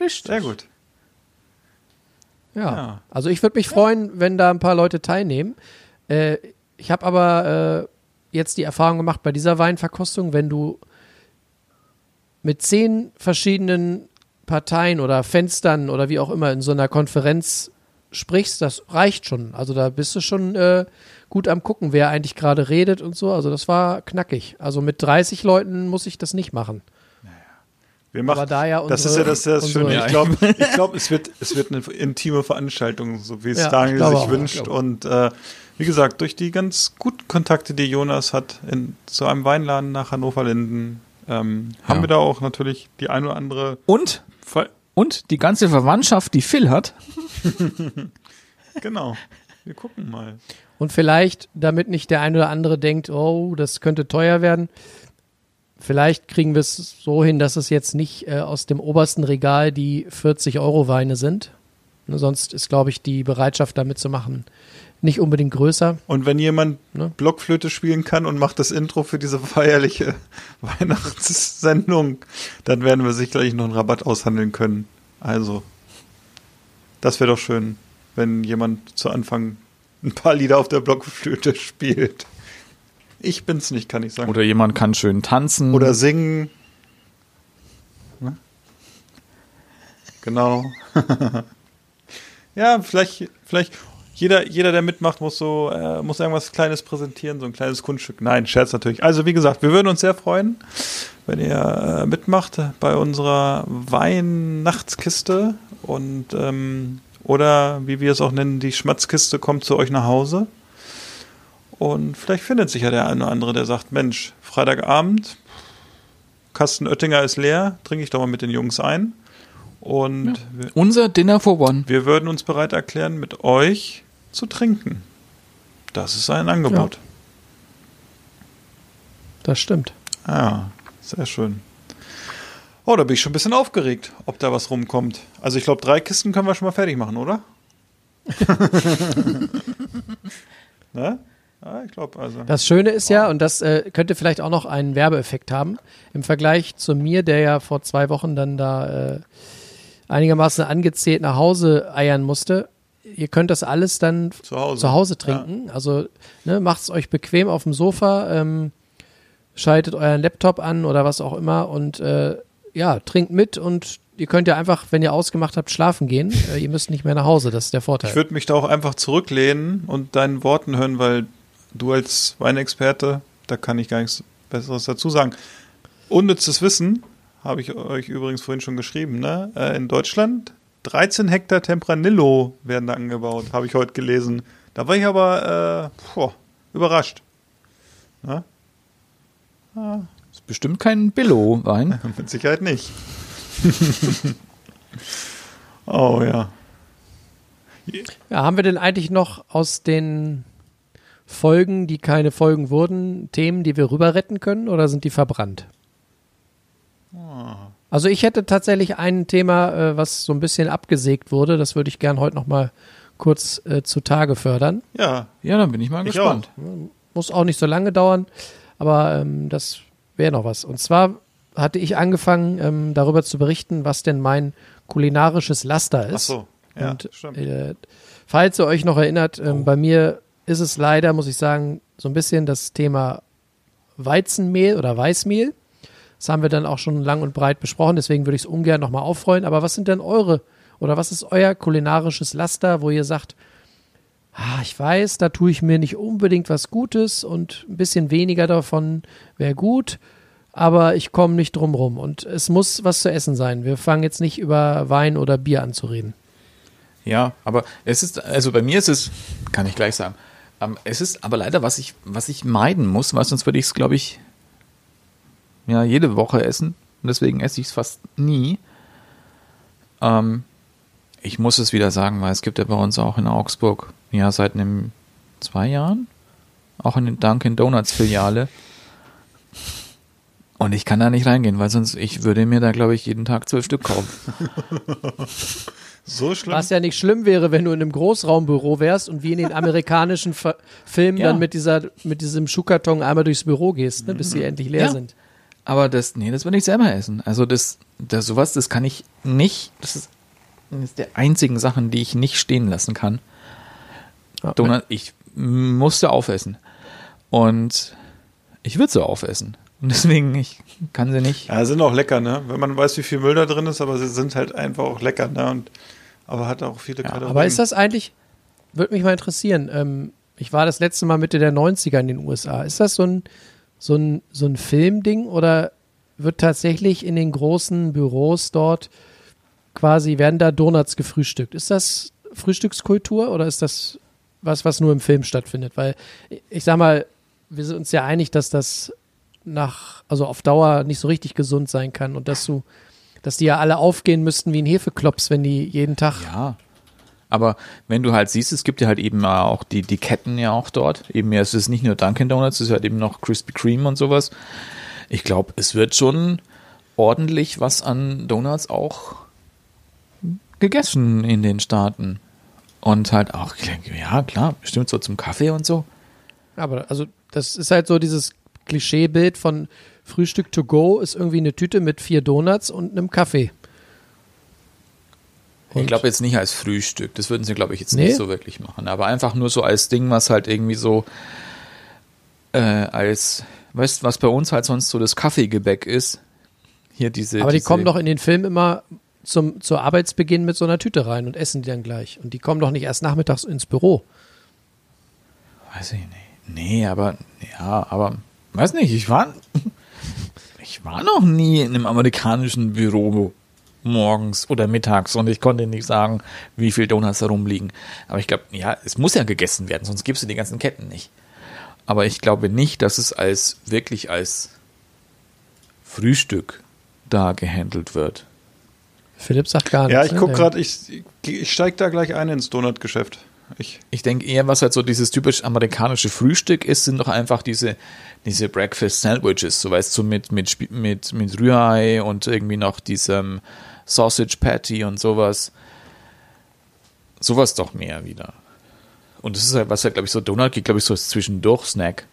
Richtig. Sehr gut. Ja. Ja. Also ich würde mich freuen, wenn da ein paar Leute teilnehmen. Äh, ich habe aber äh, jetzt die Erfahrung gemacht bei dieser Weinverkostung, wenn du mit zehn verschiedenen Parteien oder Fenstern oder wie auch immer in so einer Konferenz sprichst, das reicht schon. Also da bist du schon äh, gut am gucken, wer eigentlich gerade redet und so. Also das war knackig. Also mit 30 Leuten muss ich das nicht machen. Wir machen, Aber da ja das ist unsere- ja das, das unsere- Schöne. Ich glaube, ich glaub, es, wird, es wird eine intime Veranstaltung, so wie es Ja, Daniel sich auch, wünscht. Und äh, wie gesagt, durch die ganz guten Kontakte, die Jonas hat in, zu einem Weinladen nach Hannover-Linden, ähm, haben wir da auch natürlich die ein oder andere. Und, Ver und die ganze Verwandtschaft, die Phil hat, genau. Wir gucken mal. Und vielleicht, damit nicht der ein oder andere denkt, oh, das könnte teuer werden, vielleicht kriegen wir es so hin, dass es jetzt nicht äh, aus dem obersten Regal die 40 Euro Weine sind. Ne, sonst ist, glaube ich, die Bereitschaft damit zu machen nicht unbedingt größer. Und wenn jemand Ne? Blockflöte spielen kann und macht das Intro für diese feierliche Weihnachtssendung, dann werden wir sicherlich noch einen Rabatt aushandeln können. Also, das wäre doch schön, wenn jemand zu Anfang ein paar Lieder auf der Blockflöte spielt. Ich bin's nicht, kann ich sagen. oder jemand kann schön tanzen. Oder singen. Ne? Genau. ja, vielleicht, vielleicht jeder, jeder, der mitmacht, muss so, äh, muss irgendwas Kleines präsentieren, so ein kleines Kunststück. Nein, Scherz natürlich. Also wie gesagt, wir würden uns sehr freuen, wenn ihr äh, mitmacht bei unserer Weihnachtskiste und ähm, oder wie wir es auch nennen, die Schmatzkiste kommt zu euch nach Hause. Und vielleicht findet sich ja der eine oder andere, der sagt, Mensch, Freitagabend, Kasten Oettinger ist leer, trinke ich doch mal mit den Jungs ein. Und wir, Unser Dinner for One. wir würden uns bereit erklären, mit euch zu trinken. Das ist ein Angebot. Das stimmt. Ja, sehr schön. Oh, da bin ich schon ein bisschen aufgeregt, ob da was rumkommt. Also ich glaube, drei Kisten können wir schon mal fertig machen, oder? ne? Ja, ich glaube also. Das Schöne ist ja, und das äh, könnte vielleicht auch noch einen Werbeeffekt haben, im Vergleich zu mir, der ja vor zwei Wochen dann da äh, einigermaßen angezählt nach Hause eiern musste. Ihr könnt das alles dann Zu Hause. zu Hause trinken. Also ne, macht es euch bequem auf dem Sofa, ähm, schaltet euren Laptop an oder was auch immer und äh, ja, trinkt mit und ihr könnt ja einfach, wenn ihr ausgemacht habt, schlafen gehen. Äh, ihr müsst nicht mehr nach Hause, das ist der Vorteil. Ich würde mich da auch einfach zurücklehnen und deinen Worten hören, weil du als Weinexperte, da kann ich gar nichts Besseres dazu sagen. Unnützes Wissen, habe ich euch übrigens vorhin schon geschrieben, ne? Äh, in Deutschland 13 Hektar Tempranillo werden da angebaut, habe ich heute gelesen. Da war ich aber äh, boah, überrascht. Ne? ist bestimmt kein Billo-Wein. Mit Sicherheit nicht. oh ja. Ja, haben wir denn eigentlich noch aus den Folgen, die keine Folgen wurden, Themen, die wir rüber retten können oder sind die verbrannt? Also ich hätte tatsächlich ein Thema, äh, was so ein bisschen abgesägt wurde. Das würde ich gern heute noch mal kurz äh, zutage fördern. Ja, Ja, dann bin ich mal Ich gespannt. Muss auch nicht so lange dauern, aber ähm, das wäre noch was. Und zwar hatte ich angefangen, ähm, darüber zu berichten, was denn mein kulinarisches Laster ist. ach so. Ja, und stimmt. äh, falls ihr euch noch erinnert, ähm, Oh. bei mir ist es leider, muss ich sagen, so ein bisschen das Thema Weizenmehl oder Weißmehl. Das haben wir dann auch schon lang und breit besprochen, deswegen würde ich es ungern nochmal aufrollen. Aber was sind denn eure oder was ist euer kulinarisches Laster, wo ihr sagt, ah, ich weiß, da tue ich mir nicht unbedingt was Gutes und ein bisschen weniger davon wäre gut, aber ich komme nicht drum rum und es muss was zu essen sein. Wir fangen jetzt nicht über Wein oder Bier an zu reden. Ja, aber es ist, also bei mir ist es, kann ich gleich sagen, ähm, es ist aber leider, was ich, was ich meiden muss, weil sonst würde ich es, glaube ich, ja, jede Woche essen. Und deswegen esse ich es fast nie. Ähm, ich muss es wieder sagen, weil es gibt ja bei uns auch in Augsburg, ja, seit einem, zwei Jahren, auch eine Dunkin' Donuts Filiale. Und ich kann da nicht reingehen, weil sonst, ich würde mir da, glaube ich, jeden Tag zwölf Stück kaufen. So schlimm. Was ja nicht schlimm wäre, wenn du in einem Großraumbüro wärst und wie in den amerikanischen Filmen Ja. dann mit dieser, mit diesem Schuhkarton einmal durchs Büro gehst, ne, bis sie endlich leer Ja. sind. Aber das, nee, das will ich selber essen. Also das, das sowas, das kann ich nicht, das ist eines der einzigen Sachen, die ich nicht stehen lassen kann. Ja, Donut, ich musste aufessen. Und ich würde sie aufessen. Und deswegen, ich kann sie nicht. Ja, sind auch lecker, ne? Wenn man weiß, wie viel Müll da drin ist, aber sie sind halt einfach auch lecker, ne? Und, aber hat auch viele Kalorien. Aber ist das eigentlich, würde mich mal interessieren, ähm, ich war das letzte Mal Mitte der 90er in den USA. Ist das so ein, so ein, so ein Filmding oder wird tatsächlich in den großen Büros dort quasi, werden da Donuts gefrühstückt? Ist das Frühstückskultur oder ist das was, was nur im Film stattfindet? Weil ich sag mal, wir sind uns ja einig, dass das nach, also auf Dauer nicht so richtig gesund sein kann und dass du, dass die ja alle aufgehen müssten wie ein Hefeklops, wenn die jeden Tag Ja. Aber wenn du halt siehst, es gibt ja halt eben auch die, die Ketten ja auch dort. Eben, ja, es ist nicht nur Dunkin' Donuts, es ist halt eben noch Krispy Kreme und sowas. Ich glaube, es wird schon ordentlich was an Donuts auch gegessen in den Staaten. Und halt auch, ja klar, bestimmt so zum Kaffee und so. Aber also das ist halt so dieses Klischeebild von Frühstück to go ist irgendwie eine Tüte mit vier Donuts und einem Kaffee. Ich glaube jetzt nicht als Frühstück, das würden sie, glaube ich, jetzt Nee? nicht so wirklich machen. Aber einfach nur so als Ding, was halt irgendwie so äh, als, weißt du, was bei uns halt sonst so das Kaffeegebäck ist. Hier diese. Aber die diese, kommen doch in den Film immer zum zur Arbeitsbeginn mit so einer Tüte rein und essen die dann gleich. Und die kommen doch nicht erst nachmittags ins Büro. Weiß ich nicht. Nee, aber, ja, aber, weiß nicht, ich war, ich war noch nie in einem amerikanischen Büro morgens oder mittags und ich konnte nicht sagen, wie viel Donuts da rumliegen. Aber ich glaube, ja, es muss ja gegessen werden, sonst gibst du die ganzen Ketten nicht. Aber ich glaube nicht, dass es als, wirklich als Frühstück da gehandelt wird. Philipp sagt gar nichts. ja, ich ne? gucke Der- gerade, ich, ich steige da gleich ein ins Donutgeschäft. Ich, Ich denke eher, was halt so dieses typisch amerikanische Frühstück ist, sind doch einfach diese, diese Breakfast Sandwiches, so weißt du, mit, mit, mit, mit Rührei und irgendwie noch diesem Sausage Patty und sowas. Sowas doch mehr wieder. Und das ist halt, was halt, glaube ich, so Donut geht, glaube ich, so als Zwischendurch-Snack.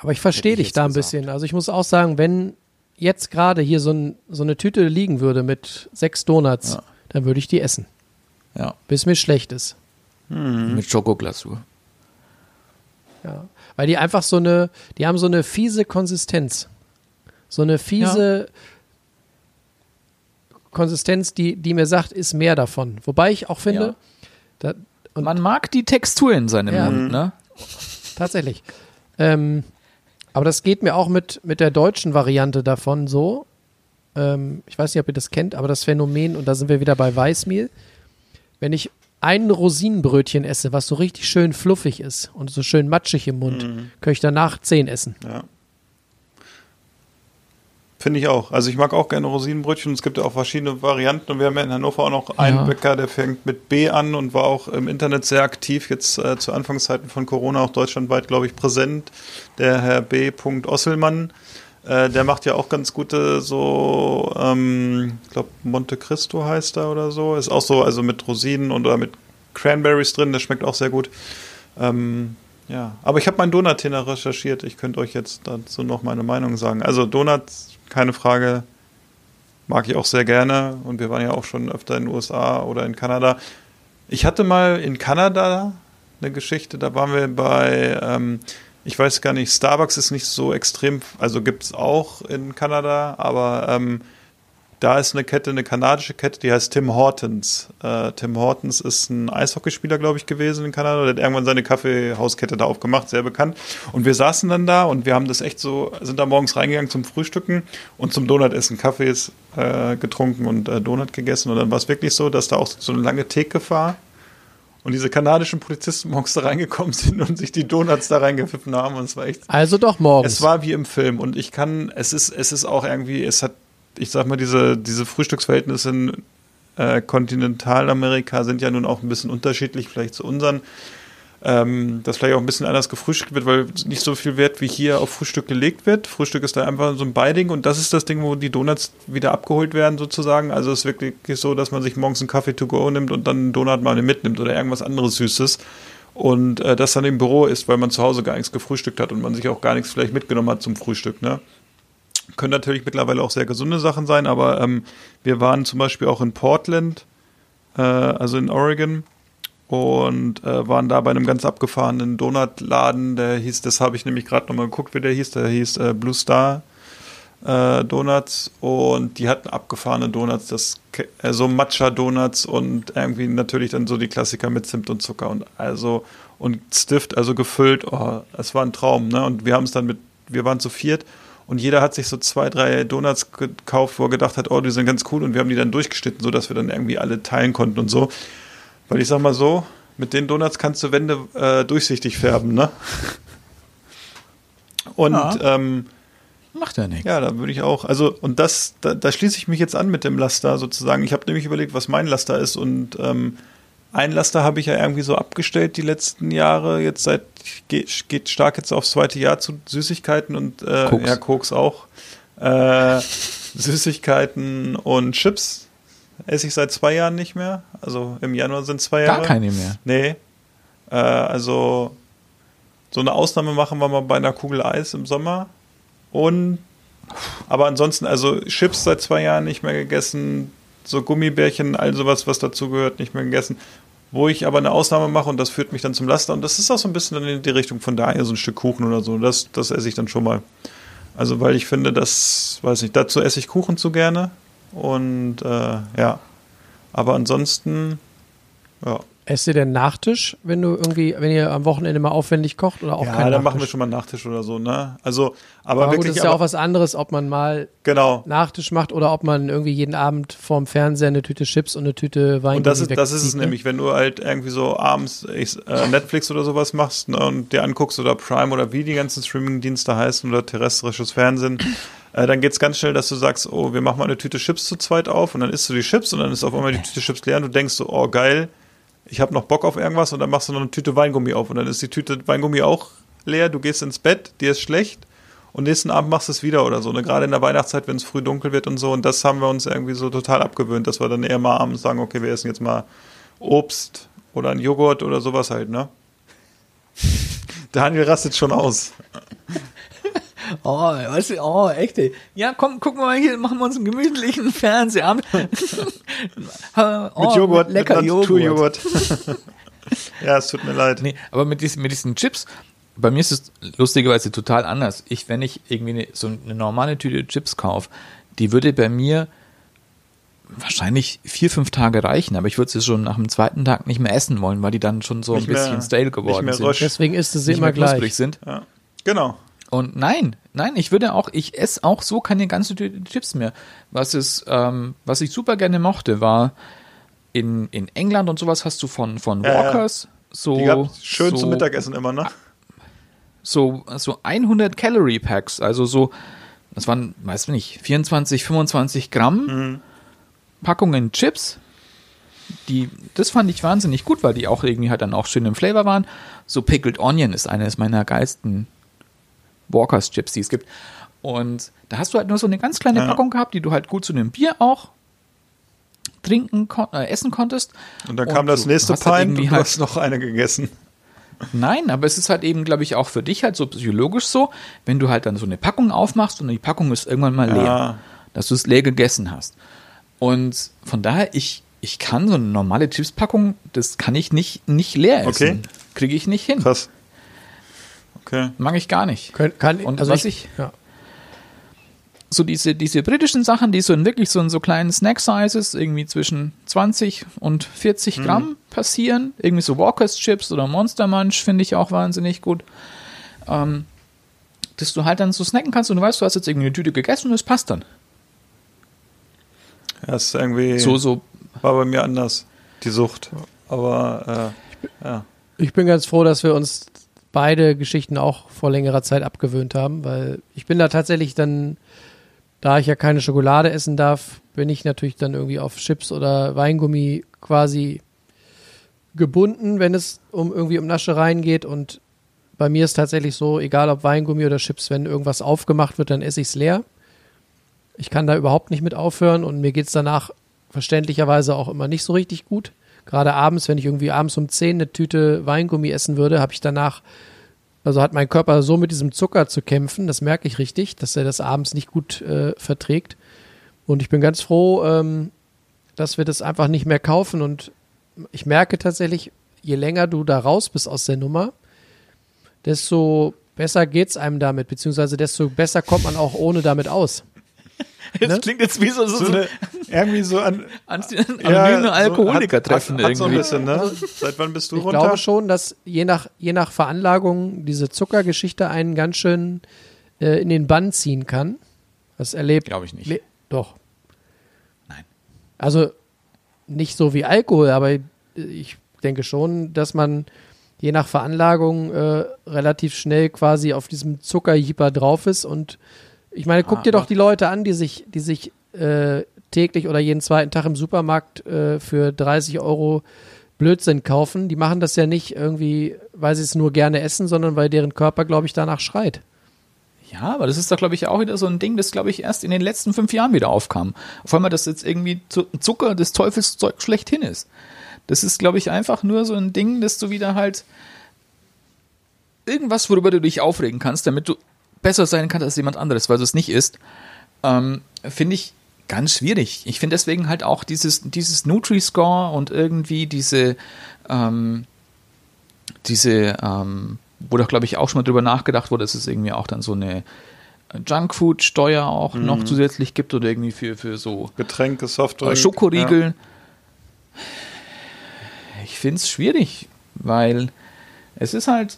Aber ich verstehe dich da ein gesagt. bisschen. Also ich muss auch sagen, wenn jetzt gerade hier so, ein, so eine Tüte liegen würde mit sechs Donuts, Ja. dann würde ich die essen, Ja, bis mir schlecht ist. mit Schokoglasur. Ja. Weil die einfach so eine, die haben so eine fiese Konsistenz. so eine fiese Konsistenz, die, die mir sagt, ist mehr davon. Wobei ich auch finde, da, und Man mag die Textur in seinem Ja. Mund, ne? tatsächlich. Ähm, aber das geht mir auch mit, mit der deutschen Variante davon so. Ähm, ich weiß nicht, ob ihr das kennt, aber das Phänomen, und da sind wir wieder bei Weißmehl, wenn ich ein Rosinenbrötchen esse, was so richtig schön fluffig ist und so schön matschig im Mund, kann ich danach zehn essen. Ja. Finde ich auch. Also ich mag auch gerne Rosinenbrötchen. Es gibt ja auch verschiedene Varianten und wir haben ja in Hannover auch noch einen Ja. Bäcker, der fängt mit B an und war auch im Internet sehr aktiv, jetzt äh, zu Anfangszeiten von Corona auch deutschlandweit, glaube ich, präsent. Der Herr B. Osselmann, äh, der macht ja auch ganz gute so, ähm, ich glaube Monte Cristo heißt er oder so. Ist auch so, also mit Rosinen und oder mit Cranberries drin, das schmeckt auch sehr gut. Ähm, ja, aber ich habe meinen Donut-Tenner recherchiert. Ich könnte euch jetzt dazu noch meine Meinung sagen. Also Donuts, keine Frage, mag ich auch sehr gerne. Und wir waren ja auch schon öfter in den USA oder in Kanada. Ich hatte mal in Kanada eine Geschichte, da waren wir bei, ähm, ich weiß gar nicht, Starbucks ist nicht so extrem, also gibt es auch in Kanada, aber ähm, da ist eine Kette, eine kanadische Kette, die heißt Tim Hortons. Äh, Tim Hortons ist ein Eishockeyspieler, glaube ich, gewesen in Kanada. Der hat irgendwann seine Kaffeehauskette da aufgemacht, sehr bekannt. Und wir saßen dann da und wir haben das echt so, sind da morgens reingegangen zum Frühstücken und zum Donutessen Kaffees äh, getrunken und äh, Donut gegessen. Und dann war es wirklich so, dass da auch so eine lange Theke war. Und diese kanadischen Polizisten morgens da reingekommen sind und sich die Donuts da reingepfiffen haben. Und es war echt Also doch morgens. es war wie im Film und ich kann, es ist, es ist auch irgendwie, es hat, ich sag mal, diese, diese Frühstücksverhältnisse in äh, Kontinentalamerika sind ja nun auch ein bisschen unterschiedlich, vielleicht zu unseren. Ähm, dass vielleicht auch ein bisschen anders gefrühstückt wird, weil nicht so viel Wert wie hier auf Frühstück gelegt wird. Frühstück ist da einfach so ein Beiding und das ist das Ding, wo die Donuts wieder abgeholt werden sozusagen. Also es ist wirklich so, dass man sich morgens einen Kaffee to go nimmt und dann einen Donut mal mitnimmt oder irgendwas anderes Süßes und äh, das dann im Büro ist, weil man zu Hause gar nichts gefrühstückt hat und man sich auch gar nichts vielleicht mitgenommen hat zum Frühstück. Ne? Können natürlich mittlerweile auch sehr gesunde Sachen sein, aber ähm, wir waren zum Beispiel auch in Portland, äh, also in Oregon und äh, waren da bei einem ganz abgefahrenen Donutladen, der hieß, das habe ich nämlich gerade nochmal geguckt, wie der hieß, der hieß äh, Blue Star äh, Donuts und die hatten abgefahrene Donuts, das äh, so Matcha Donuts und irgendwie natürlich dann so die Klassiker mit Zimt und Zucker und also und Stift, also gefüllt, oh, es war ein Traum, ne? Und wir haben es dann mit, wir waren zu viert und jeder hat sich so zwei, drei Donuts gekauft, wo er gedacht hat, oh, die sind ganz cool und wir haben die dann durchgeschnitten, so dass wir dann irgendwie alle teilen konnten und so. Weil ich sag mal so, mit den Donuts kannst du Wände äh, durchsichtig färben, ne? Und Ja. ähm, Macht ja nichts. ja, da würde ich auch. Also, und das, da, da schließe ich mich jetzt an mit dem Laster sozusagen. Ich habe nämlich überlegt, was mein Laster ist. Und ähm, ein Laster habe ich ja irgendwie so abgestellt die letzten Jahre. Jetzt seit geht, geht stark jetzt aufs zweite Jahr zu Süßigkeiten und äh, Koks. ja, Koks auch. Äh, Süßigkeiten und Chips esse ich seit zwei Jahren nicht mehr. Also im Januar sind zwei Jahre. Gar keine mehr. Nee. Äh, also so eine Ausnahme machen wir mal bei einer Kugel Eis im Sommer. Und aber ansonsten, also Chips seit zwei Jahren nicht mehr gegessen, so Gummibärchen, all sowas, was dazugehört, nicht mehr gegessen. Wo ich aber eine Ausnahme mache und das führt mich dann zum Laster. Und das ist auch so ein bisschen dann in die Richtung von daher, so ein Stück Kuchen oder so. Das, das esse ich dann schon mal. Also, weil ich finde, das, weiß nicht, dazu esse ich Kuchen zu gerne. Und äh, ja. Aber ansonsten, ja. Esst ihr denn Nachtisch, wenn du irgendwie, wenn ihr am Wochenende mal aufwendig kocht oder auch Ja, dann machen wir schon mal Nachtisch oder so, ne? Also, aber, Aber gut, wirklich, ist ja aber, auch was anderes, ob man mal genau. Nachtisch macht oder ob man irgendwie jeden Abend vorm Fernseher eine Tüte Chips und eine Tüte Wein Und das ist, das ist es ne? nämlich, wenn du halt irgendwie so abends ich, äh, Netflix oder sowas machst ne, und dir anguckst oder Prime oder wie die ganzen Streaming-Dienste heißen oder terrestrisches Fernsehen, äh, dann geht's ganz schnell, dass du sagst, oh, wir machen mal eine Tüte Chips zu zweit auf und dann isst du die Chips und dann ist auf einmal die Tüte Chips leer und du denkst so, oh geil, ich habe noch Bock auf irgendwas und dann machst du noch eine Tüte Weingummi auf und dann ist die Tüte Weingummi auch leer, du gehst ins Bett, dir ist schlecht und nächsten Abend machst du es wieder oder so. Ne? Gerade in der Weihnachtszeit, wenn es früh dunkel wird und so. Und das haben wir uns irgendwie so total abgewöhnt, dass wir dann eher mal abends sagen, okay, wir essen jetzt mal Obst oder ein Joghurt oder sowas halt, ne? Daniel rastet schon aus. Oh, weißt du, oh, echt, ey. Ja, komm, gucken wir mal hier, machen wir uns einen gemütlichen Fernsehabend. oh, mit Joghurt, lecker mit Joghurt. Ja, es tut mir leid. Nee, aber mit diesen, mit diesen Chips, bei mir ist es lustigerweise total anders. Ich, wenn ich irgendwie eine, so eine normale Tüte Chips kaufe, die würde bei mir wahrscheinlich vier, fünf Tage reichen, aber ich würde sie schon nach dem zweiten Tag nicht mehr essen wollen, weil die dann schon so Nicht ein bisschen mehr- stale geworden sind. Deswegen ist es Nicht immer gleich. sind. Ja. Genau. Und nein, nein, ich würde auch, ich esse auch so keine ganze Tüte Chips mehr. Was ist, ähm, was ich super gerne mochte, war in, in England und sowas hast du von, von. Walkers so, Die gab schön so, zum Mittagessen immer, ne? so, so 100 Calorie Packs, also so, das waren, weiß nicht, 24, 25 Gramm Mhm. Packungen Chips. Die, das fand ich wahnsinnig gut, weil die auch irgendwie halt dann auch schön im Flavor waren. So Pickled Onion ist eines meiner geilsten Walkers Chips, die es gibt. Und da hast du halt nur so eine ganz kleine Ja. Packung gehabt, die du halt gut zu einem Bier auch trinken, kon äh, essen konntest. Und dann kam das nächste halt Pint und du halt- hast noch eine gegessen. Nein, aber es ist halt eben, glaube ich, auch für dich halt so psychologisch so, wenn du halt dann so eine Packung aufmachst und die Packung ist irgendwann mal leer, Ja. dass du es leer gegessen hast. Und von daher, ich, ich kann so eine normale Chipspackung, das kann ich nicht, nicht leer essen. Okay. Kriege ich nicht hin. Krass. Okay. Mag ich gar nicht. Kann, kann, Und also was ich, ich- ja. so diese, diese britischen Sachen, die so in wirklich so in so kleinen Snack-Sizes, irgendwie zwischen 20 und 40 Mhm. Gramm passieren. Irgendwie so Walkers Chips oder Monster Munch finde ich auch wahnsinnig gut. Ähm, dass du halt dann so snacken kannst und du weißt, du hast jetzt irgendwie eine Tüte gegessen und es passt dann. Ja, ist irgendwie, So, so, war bei mir anders, die Sucht. Aber, äh, ja. Ich bin ganz froh, dass wir uns beide Geschichten auch vor längerer Zeit abgewöhnt haben, weil ich bin da tatsächlich dann, da ich ja keine Schokolade essen darf, bin ich natürlich dann irgendwie auf Chips oder Weingummi quasi gebunden, wenn es um irgendwie um Naschereien geht und bei mir ist tatsächlich so, egal ob Weingummi oder Chips, wenn irgendwas aufgemacht wird, dann esse ich es leer. Ich kann da überhaupt nicht mit aufhören und mir geht es danach verständlicherweise auch immer nicht so richtig gut. Gerade abends, wenn ich irgendwie abends um 10 eine Tüte Weingummi essen würde, habe ich danach, also hat mein Körper so mit diesem Zucker zu kämpfen, das merke ich richtig, dass er das abends nicht gut äh, verträgt. Und ich bin ganz froh, ähm, dass wir das einfach nicht mehr kaufen. Und ich merke tatsächlich, je länger du da raus bist aus der Nummer, desto besser geht's einem damit, beziehungsweise desto besser kommt man auch ohne damit aus. das Ne? klingt jetzt wie so, so, So so eine, irgendwie so an, an, anonyme Alkoholiker-Treffen hat, hat, hat so ein irgendwie. bisschen, ne? Seit wann bist du Ich runter? glaube schon, dass je nach, je nach Veranlagung diese Zuckergeschichte einen ganz schön äh, in den Bann ziehen kann. Das erlebt. Glaube ich nicht. Le doch. Nein. Also nicht so wie Alkohol, aber ich denke schon, dass man je nach Veranlagung äh, relativ schnell quasi auf diesem Zuckerjeeper drauf ist. Und ich meine, guck Ah, dir doch die Leute an, die sich, die sich äh, täglich oder jeden zweiten Tag im Supermarkt äh, für 30 Euro Blödsinn kaufen. Die machen das ja nicht irgendwie, weil sie es nur gerne essen, sondern weil deren Körper, glaube ich, danach schreit. Ja, aber das ist doch, glaube ich, auch wieder so ein Ding, das, glaube ich, erst in den letzten fünf Jahren wieder aufkam. Auf einmal, dass jetzt irgendwie Zu- Zucker des Teufelszeug schlechthin ist. Das ist, glaube ich, einfach nur so ein Ding, dass du wieder halt irgendwas, worüber du dich aufregen kannst, damit du besser sein kannst als jemand anderes, weil du es nicht isst, ähm, finde ich ganz schwierig. Ich finde deswegen halt auch dieses, dieses Nutri-Score und irgendwie diese, ähm, diese, ähm, wo doch, glaube ich, auch schon mal drüber nachgedacht wurde, dass es irgendwie auch dann so eine Junkfood-Steuer auch noch zusätzlich gibt oder irgendwie für, für so Getränke, Softdrink. äh, Schokoriegel. Ich finde es schwierig, weil es ist halt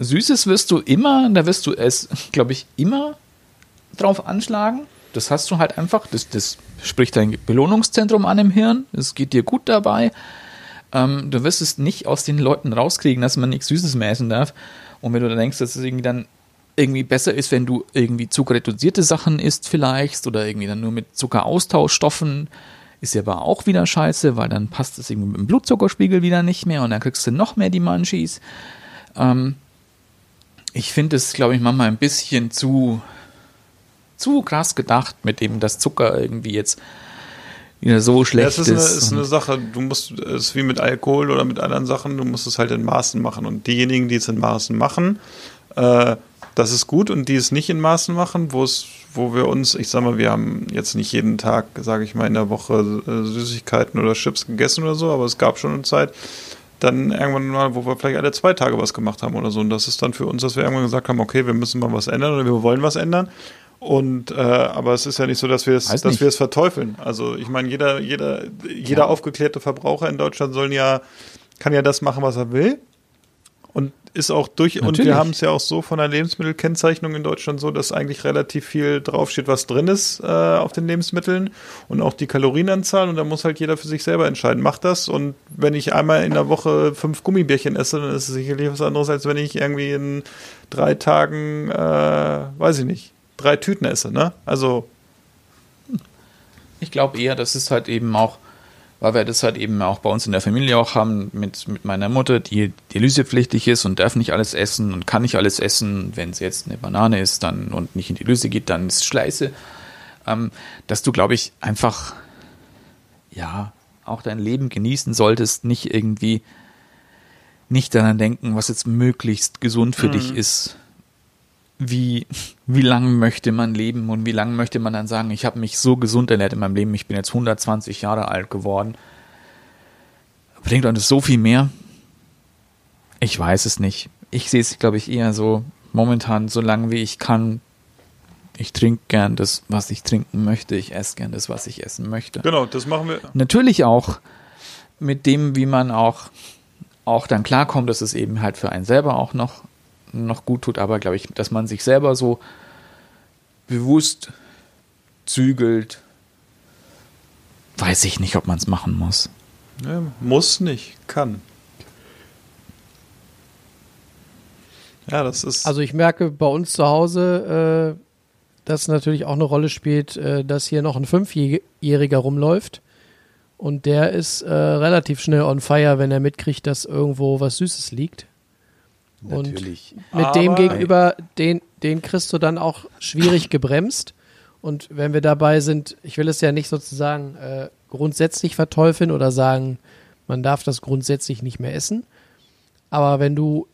Süßes wirst du immer, da wirst du es, glaube ich, immer drauf anschlagen. Das hast du halt einfach, das, das spricht dein Belohnungszentrum an im Hirn, es geht dir gut dabei. Ähm, du wirst es nicht aus den Leuten rauskriegen, dass man nichts Süßes mehr essen darf. Und wenn du dann denkst, dass es irgendwie dann irgendwie besser ist, wenn du irgendwie zuckerreduzierte Sachen isst vielleicht oder irgendwie dann nur mit Zuckeraustauschstoffen, ist ja aber auch wieder scheiße, weil dann passt es irgendwie mit dem Blutzuckerspiegel wieder nicht mehr und dann kriegst du noch mehr die Munchies. Ähm, ich finde es, glaube ich, manchmal ein bisschen zu, zu krass gedacht, mit dem das Zucker irgendwie jetzt wieder so Ja, schlecht es ist eine, ist. eine Sache, du musst, es ist wie mit Alkohol oder mit anderen Sachen, du musst es halt in Maßen machen. Und diejenigen, die es in Maßen machen, äh, das ist gut und die es nicht in Maßen machen, wo es, wo wir uns, ich sag mal, wir haben jetzt nicht jeden Tag, sage ich mal, in der Woche äh, Süßigkeiten oder Chips gegessen oder so, aber es gab schon eine Zeit, dann irgendwann mal, wo wir vielleicht alle zwei Tage was gemacht haben oder so. Und das ist dann für uns, dass wir irgendwann gesagt haben, okay, wir müssen mal was ändern oder wir wollen was ändern. Und äh, aber es ist ja nicht so, dass wir es, Weiß dass nicht. wir es verteufeln. Also ich meine, jeder, jeder, jeder aufgeklärte Verbraucher in Deutschland sollen ja, kann ja das machen, was er will. Und ist auch durch, und Natürlich. wir haben es ja auch so von der Lebensmittelkennzeichnung in Deutschland so, dass eigentlich relativ viel draufsteht, was drin ist äh, auf den Lebensmitteln und auch die Kalorienanzahl. Und da muss halt jeder für sich selber entscheiden, macht das. Und wenn ich einmal in der Woche fünf Gummibärchen esse, dann ist es sicherlich was anderes, als wenn ich irgendwie in drei Tagen, äh, weiß ich nicht, drei Tüten esse. Ne? Also Ich glaube eher, das ist halt eben auch, weil wir das halt eben auch bei uns in der Familie auch haben, mit, mit meiner Mutter, die dialysepflichtig ist und darf nicht alles essen und kann nicht alles essen. Wenn sie jetzt eine Banane isst dann und nicht in die Lyse geht, dann ist Schleiße. Ähm, dass du, glaube ich, einfach, ja, auch dein Leben genießen solltest, nicht irgendwie nicht daran denken, was jetzt möglichst gesund für dich ist. Wie, wie lang möchte man leben und wie lange möchte man dann sagen, ich habe mich so gesund ernährt in meinem Leben, ich bin jetzt 120 Jahre alt geworden. Bringt uns das so viel mehr? Ich weiß es nicht. Ich sehe es, glaube ich, eher so momentan, so lange wie ich kann. Ich trinke gern das, was ich trinken möchte. Ich esse gern das, was ich essen möchte. genau, das machen wir. Natürlich auch mit dem, wie man auch, auch dann klarkommt, dass es eben halt für einen selber auch noch, noch gut tut, aber glaube ich, dass man sich selber so bewusst zügelt, weiß ich nicht, ob man es machen muss. Ja, muss nicht, kann. Ja, das ist. Also ich merke bei uns zu Hause, äh, dass natürlich auch eine Rolle spielt, äh, dass hier noch ein Fünfjähriger rumläuft. Und der ist äh, relativ schnell on fire, wenn er mitkriegt, dass irgendwo was Süßes liegt. Und mit dem Aber- gegenüber, den, den kriegst du dann auch schwierig gebremst. Und wenn wir dabei sind, ich will es ja nicht sozusagen äh, grundsätzlich verteufeln oder sagen, man darf das grundsätzlich nicht mehr essen. Aber wenn du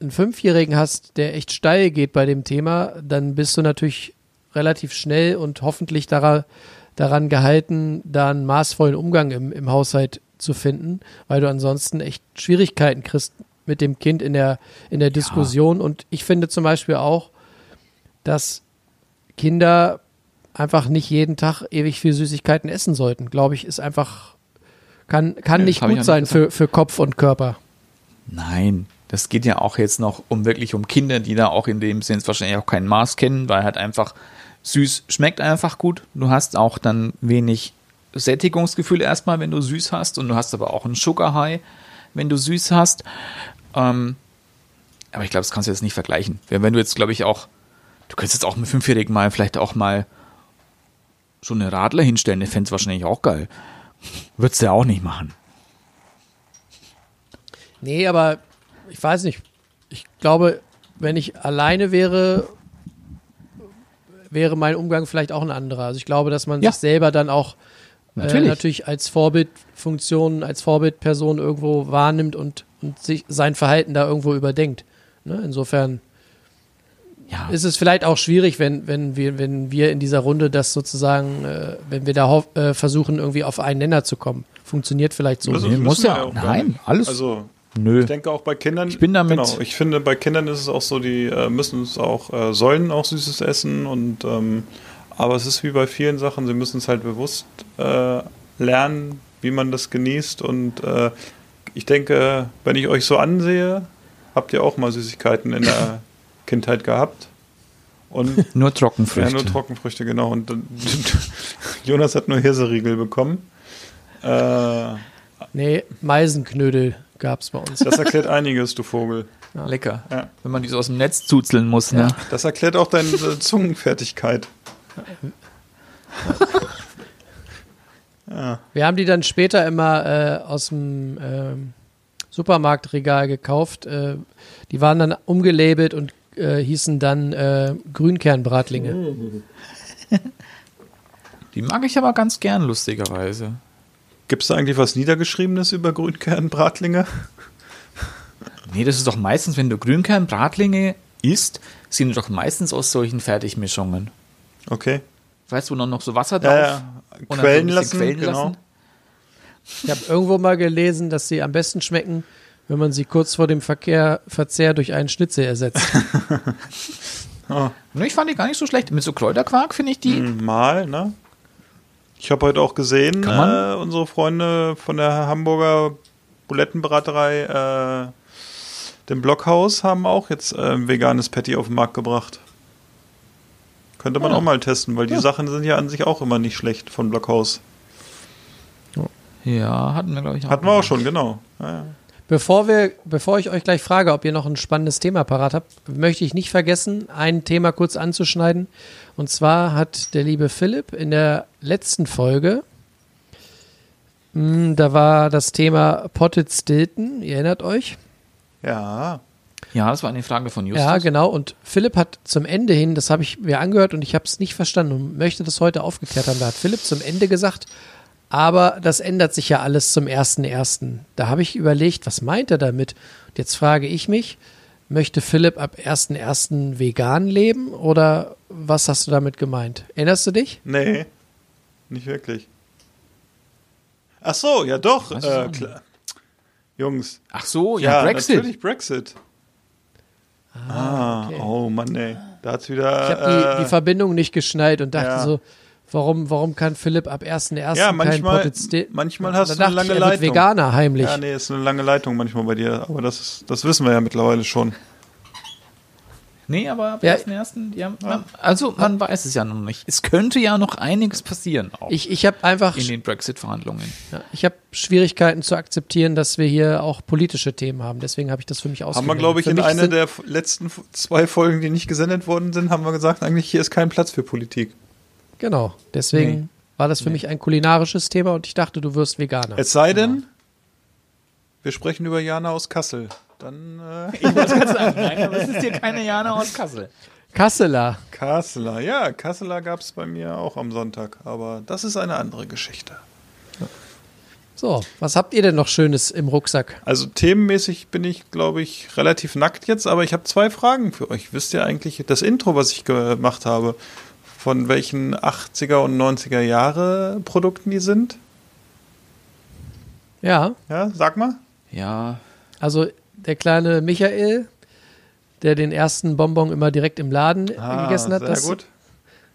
einen Fünfjährigen hast, der echt steil geht bei dem Thema, dann bist du natürlich relativ schnell und hoffentlich daran, daran gehalten, da einen maßvollen Umgang im, im Haushalt zu finden, weil du ansonsten echt Schwierigkeiten kriegst mit dem Kind in der, in der Diskussion. Und ich finde zum Beispiel auch, dass Kinder einfach nicht jeden Tag ewig viel Süßigkeiten essen sollten. Glaube ich, ist einfach, kann, kann Nee, nicht gut sein nicht für, für Kopf und Körper. Nein, das geht ja auch jetzt noch um wirklich um Kinder, die da auch in dem Sinn wahrscheinlich auch kein Maß kennen, weil halt einfach süß schmeckt einfach gut. Du hast auch dann wenig Sättigungsgefühl erstmal, wenn du süß hast und du hast aber auch einen Sugar High, wenn du süß hast. Ähm, aber ich glaube, das kannst du jetzt nicht vergleichen. Wenn wenn du jetzt, glaube ich, auch, du könntest jetzt auch mit Fünfjährigen mal vielleicht auch mal so eine Radler hinstellen, der fände es wahrscheinlich auch geil. Würdest du ja auch nicht machen. Nee, aber ich weiß nicht. Ich glaube, wenn ich alleine wäre, wäre mein Umgang vielleicht auch ein anderer. Also ich glaube, dass man Ja. sich selber dann auch Natürlich. Äh, natürlich als Vorbildfunktion, als Vorbildperson irgendwo wahrnimmt und, und sich sein Verhalten da irgendwo überdenkt. Ne? Insofern Ja. ist es vielleicht auch schwierig, wenn, wenn, wir, wenn wir in dieser Runde das sozusagen, äh, wenn wir da hoff, äh, versuchen, irgendwie auf einen Nenner zu kommen. Funktioniert vielleicht so. Nee, müssen muss ja- auch nein, nicht. alles- Also, Nö. ich denke auch bei Kindern. Ich bin damit- Genau, ich finde, bei Kindern ist es auch so, die äh, müssen es auch, äh, sollen auch Süßes essen und, ähm, aber es ist wie bei vielen Sachen, sie müssen es halt bewusst äh, lernen, wie man das genießt und äh, ich denke, wenn ich euch so ansehe, habt ihr auch mal Süßigkeiten in der Kindheit gehabt. Und Nur Trockenfrüchte. ja, nur Trockenfrüchte, genau. Und dann- Jonas hat nur Hirseriegel bekommen. Äh, Nee, Meisenknödel gab es bei uns. das erklärt einiges, du Vogel. Lecker. Ja. Wenn man die so aus dem Netz zuzeln muss, ne? Das erklärt auch deine äh, Zungenfertigkeit. Wir haben die dann später immer äh, aus dem ähm, Supermarktregal gekauft. Äh, die waren dann umgelabelt und äh, hießen dann äh, Grünkernbratlinge. Die mag ich aber ganz gern, lustigerweise. Gibt es da eigentlich was Niedergeschriebenes über Grünkernbratlinge? Nee, das ist doch meistens, wenn du Grünkernbratlinge isst, sind die doch meistens aus solchen Fertigmischungen. Okay. Weißt du, wo noch, noch so Wasser drauf? Ja, ja. Quellen lassen, quellen genau. lassen? Ich habe irgendwo mal gelesen, dass sie am besten schmecken, wenn man sie kurz vor dem Verkehr, Verzehr durch einen Schnitzel ersetzt. Und ich fand die gar nicht so schlecht. Mit so Kräuterquark finde ich die. Mal, ne? Ich habe heute auch gesehen, äh, unsere Freunde von der Hamburger Bulettenbraterei, äh, dem Blockhaus, haben auch jetzt äh, ein veganes Patty auf den Markt gebracht. Könnte man Ja. auch mal testen, weil die Sachen sind ja an sich auch immer nicht schlecht von Blockhaus. Ja, hatten wir, glaube ich, auch. Hatten wir auch schon, genau. Ja, ja. Bevor, wir, bevor ich euch gleich frage, ob ihr noch ein spannendes Thema parat habt, möchte ich nicht vergessen, ein Thema kurz anzuschneiden. Und zwar hat der liebe Philipp in der letzten Folge, mh, da war das Thema Potted Stilton, ihr erinnert euch? ja. Ja, das war eine Frage von Justus. Ja, genau. Und Philipp hat zum Ende hin, das habe ich mir angehört und ich habe es nicht verstanden und möchte das heute aufgeklärt haben. Da hat Philipp zum Ende gesagt, aber das ändert sich ja alles zum 1.1. Da habe ich überlegt, was meint er damit? Und jetzt frage ich mich, möchte Philipp ab 1.1. vegan leben oder was hast du damit gemeint? Erinnerst du dich? Nee, nicht wirklich. Ach so, ja doch. Äh. Jungs. Ach so, ja, Ja, Brexit. natürlich Brexit. Ah, okay. oh Mann, ey. Da hat's wieder. Ich habe die, äh, die Verbindung nicht geschnallt und dachte ja. so, warum, warum kann Philipp ab 1.1. Ja, kein manchmal- Potted Stilton? manchmal hast du eine ich, lange wird Leitung. Veganer heimlich. Ja, nee, ist eine lange Leitung manchmal bei dir, aber das, ist, das wissen wir ja mittlerweile schon. Nee, aber ab Ja. 1.1. Ja, man, also man weiß es ja noch nicht. Es könnte ja noch einiges passieren auch Ich, ich habe einfach in den Brexit-Verhandlungen. Ja, ich habe Schwierigkeiten zu akzeptieren, dass wir hier auch politische Themen haben. Deswegen habe ich das für mich Haben ausgewendet. wir, glaube ich, Für in einer der letzten zwei Folgen, die nicht gesendet worden sind, haben wir gesagt, eigentlich hier ist kein Platz für Politik. Genau, deswegen Nee. war das für mich ein kulinarisches Thema und ich dachte, du wirst Veganer. Es sei denn, wir sprechen über Jana aus Kassel. Dann äh, Ich wollte gerade sagen, nein, aber es ist hier keine Jana aus Kassel. Kasseler. Kasseler. Ja, Kasseler gab es bei mir auch am Sonntag, aber das ist eine andere Geschichte. So, was habt ihr denn noch Schönes im Rucksack? Also themenmäßig bin ich, glaube ich, relativ nackt jetzt, aber ich habe zwei Fragen für euch. Wisst ihr eigentlich das Intro, was ich gemacht habe, von welchen 80er und 90er Jahre Produkten die sind? Ja, Ja, sag mal. Ja, also der kleine Michael, der den ersten Bonbon immer direkt im Laden äh, gegessen hat, Ah, sehr das, gut.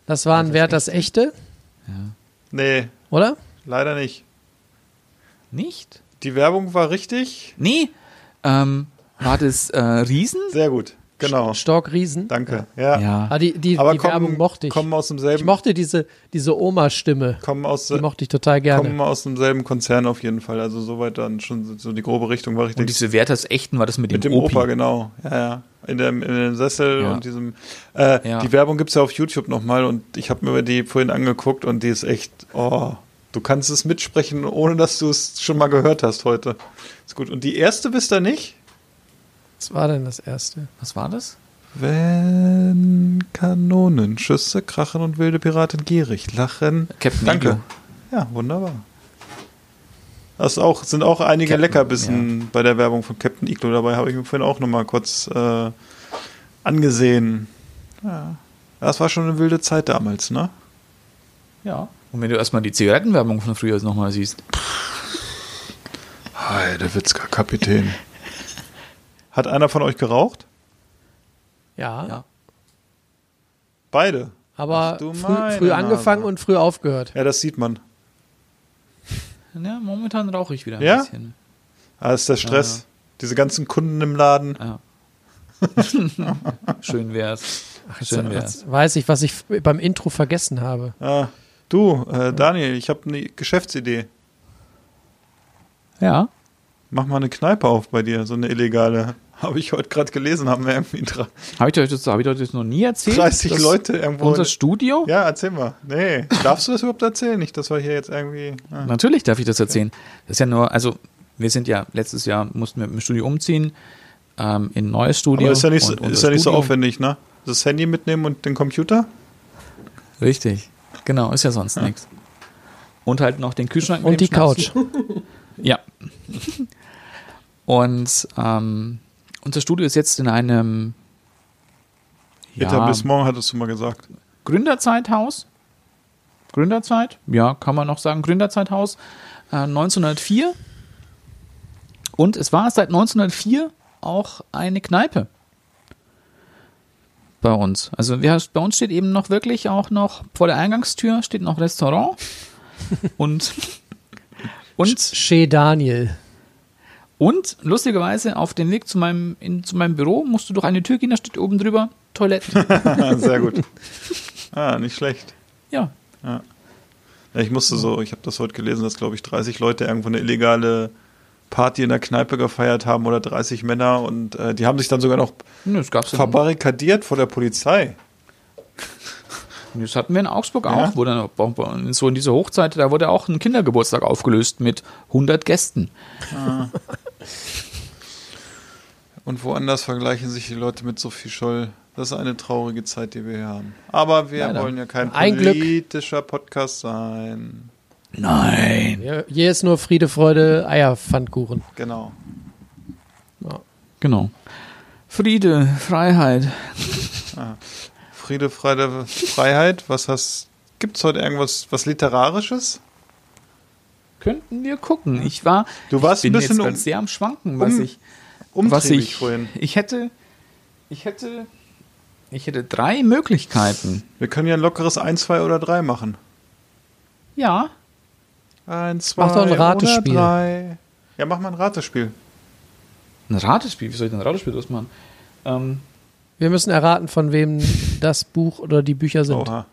das waren Wert das echte, Nee, oder? leider nicht. nicht? Die Werbung war richtig. Nee, ähm, war das äh, Riesen? Sehr gut. Genau. Stork Riesen. Danke. Ja. Ja. Ah, die die, Aber die Werbung kommen, mochte ich. kommen aus Ich demselben, mochte diese, diese Oma-Stimme. kommen aus, Die mochte ich total gerne. kommen aus demselben Konzern auf jeden Fall. Also soweit dann schon so die grobe Richtung war richtig. Und diese Werthers Echten war das mit dem, Mit dem Opi. Opa, genau. Ja, ja. In dem, in dem Sessel Ja. und diesem. Äh, Ja. Die Werbung gibt's ja auf YouTube nochmal und ich habe mir die vorhin angeguckt und die ist echt. Oh, du kannst es mitsprechen, ohne dass du es schon mal gehört hast heute. Ist gut. Und die erste wisst ihr nicht? Was war denn das erste? Was war das? Wenn Kanonen, Schüsse krachen und wilde Piraten gierig lachen. Captain Danke. Iglo. Ja, wunderbar. Das auch, sind auch einige Captain, Leckerbissen bei der Werbung von Captain Iglo dabei, habe ich mir vorhin auch nochmal kurz äh, angesehen. Ja. Das war schon eine wilde Zeit damals, ne? Ja. Und wenn du erstmal die Zigarettenwerbung von früher nochmal siehst. Hi, der Witzka Kapitän. Hat einer von euch geraucht? Ja, Ja. Beide. aber Ach du früh, früh angefangen Nase. und früh aufgehört. Ja, das sieht man. Ja, momentan rauche ich wieder ein Ja? bisschen. Ah, ist der Stress. Diese ganzen Kunden im Laden. Ja. Schön wär's. Schön wär's. Weiß ich, was ich beim Intro vergessen habe. Ah, du, äh, Daniel, ich habe eine Geschäftsidee. Ja. Mach mal eine Kneipe auf bei dir, so eine illegale. Habe ich heute gerade gelesen, haben wir irgendwie dra- Habe ich euch das, hab ich euch das noch nie erzählt? 30 dass Leute irgendwo. Unser Studio? ja, erzähl mal. Nee, darfst du das überhaupt erzählen? Nicht, dass wir hier jetzt irgendwie. Ah. Natürlich darf ich das erzählen. Das ist ja nur, also wir sind ja letztes Jahr mussten wir mit dem Studio umziehen ähm, in ein neues Studio. Aber ist ja nicht, so- ist ja nicht so aufwendig, ne? Das Handy mitnehmen und den Computer? Richtig. Genau, ist ja sonst nichts. Und halt noch den Kühlschrank mit Und die Couch. Ja. Und ähm, unser Studio ist jetzt in einem ja, Etablissement hattest du mal gesagt. Gründerzeithaus. Gründerzeit, ja, kann man noch sagen, Gründerzeithaus. Äh, 1904. Und es war seit 1904 auch eine Kneipe bei uns. Also wir, bei uns steht eben noch wirklich auch noch vor der Eingangstür steht noch Restaurant und und Chez Daniel. Und lustigerweise auf dem Weg zu meinem in, zu meinem Büro musst du durch eine Tür gehen, da steht oben drüber Toilette. Sehr gut. Ah, nicht schlecht. ja, Ja, ich musste so, ich habe das heute gelesen, dass, glaube ich, 30 Leute irgendwo eine illegale Party in der Kneipe gefeiert haben oder 30 Männer und äh, die haben sich dann sogar noch ja. verbarrikadiert vor der Polizei. Das hatten wir in Augsburg Ja? auch, wo dann so in dieser Hochzeit, da wurde auch ein Kindergeburtstag aufgelöst mit 100 Gästen. Und woanders vergleichen sich die Leute mit Sophie Scholl. Das ist eine traurige Zeit, die wir hier haben. Aber wir Leider. wollen ja kein Ein Glück. politischer Podcast sein. Nein. Hier, hier ist nur Friede, Freude, Eierpfannkuchen. Genau. Genau. Friede, Freiheit. Friede, Freude, Freiheit. Was hast? Gibt's heute irgendwas was literarisches? Könnten wir gucken. Ich war, Du warst ich bin ein bisschen jetzt um- sehr am Schwanken, was um- ich, was ich, vorhin. ich hätte, ich hätte, ich hätte drei Möglichkeiten. Wir können ja ein lockeres 1, 2 oder 3 machen. Ja, 1, 2 Mach doch ein oder Ratespiel. 3. Ja, mach mal ein Ratespiel. ein Ratespiel. Wie soll ich denn ein Ratespiel draus machen? Ähm, Wir müssen erraten, von wem das Buch oder die Bücher sind. Oha.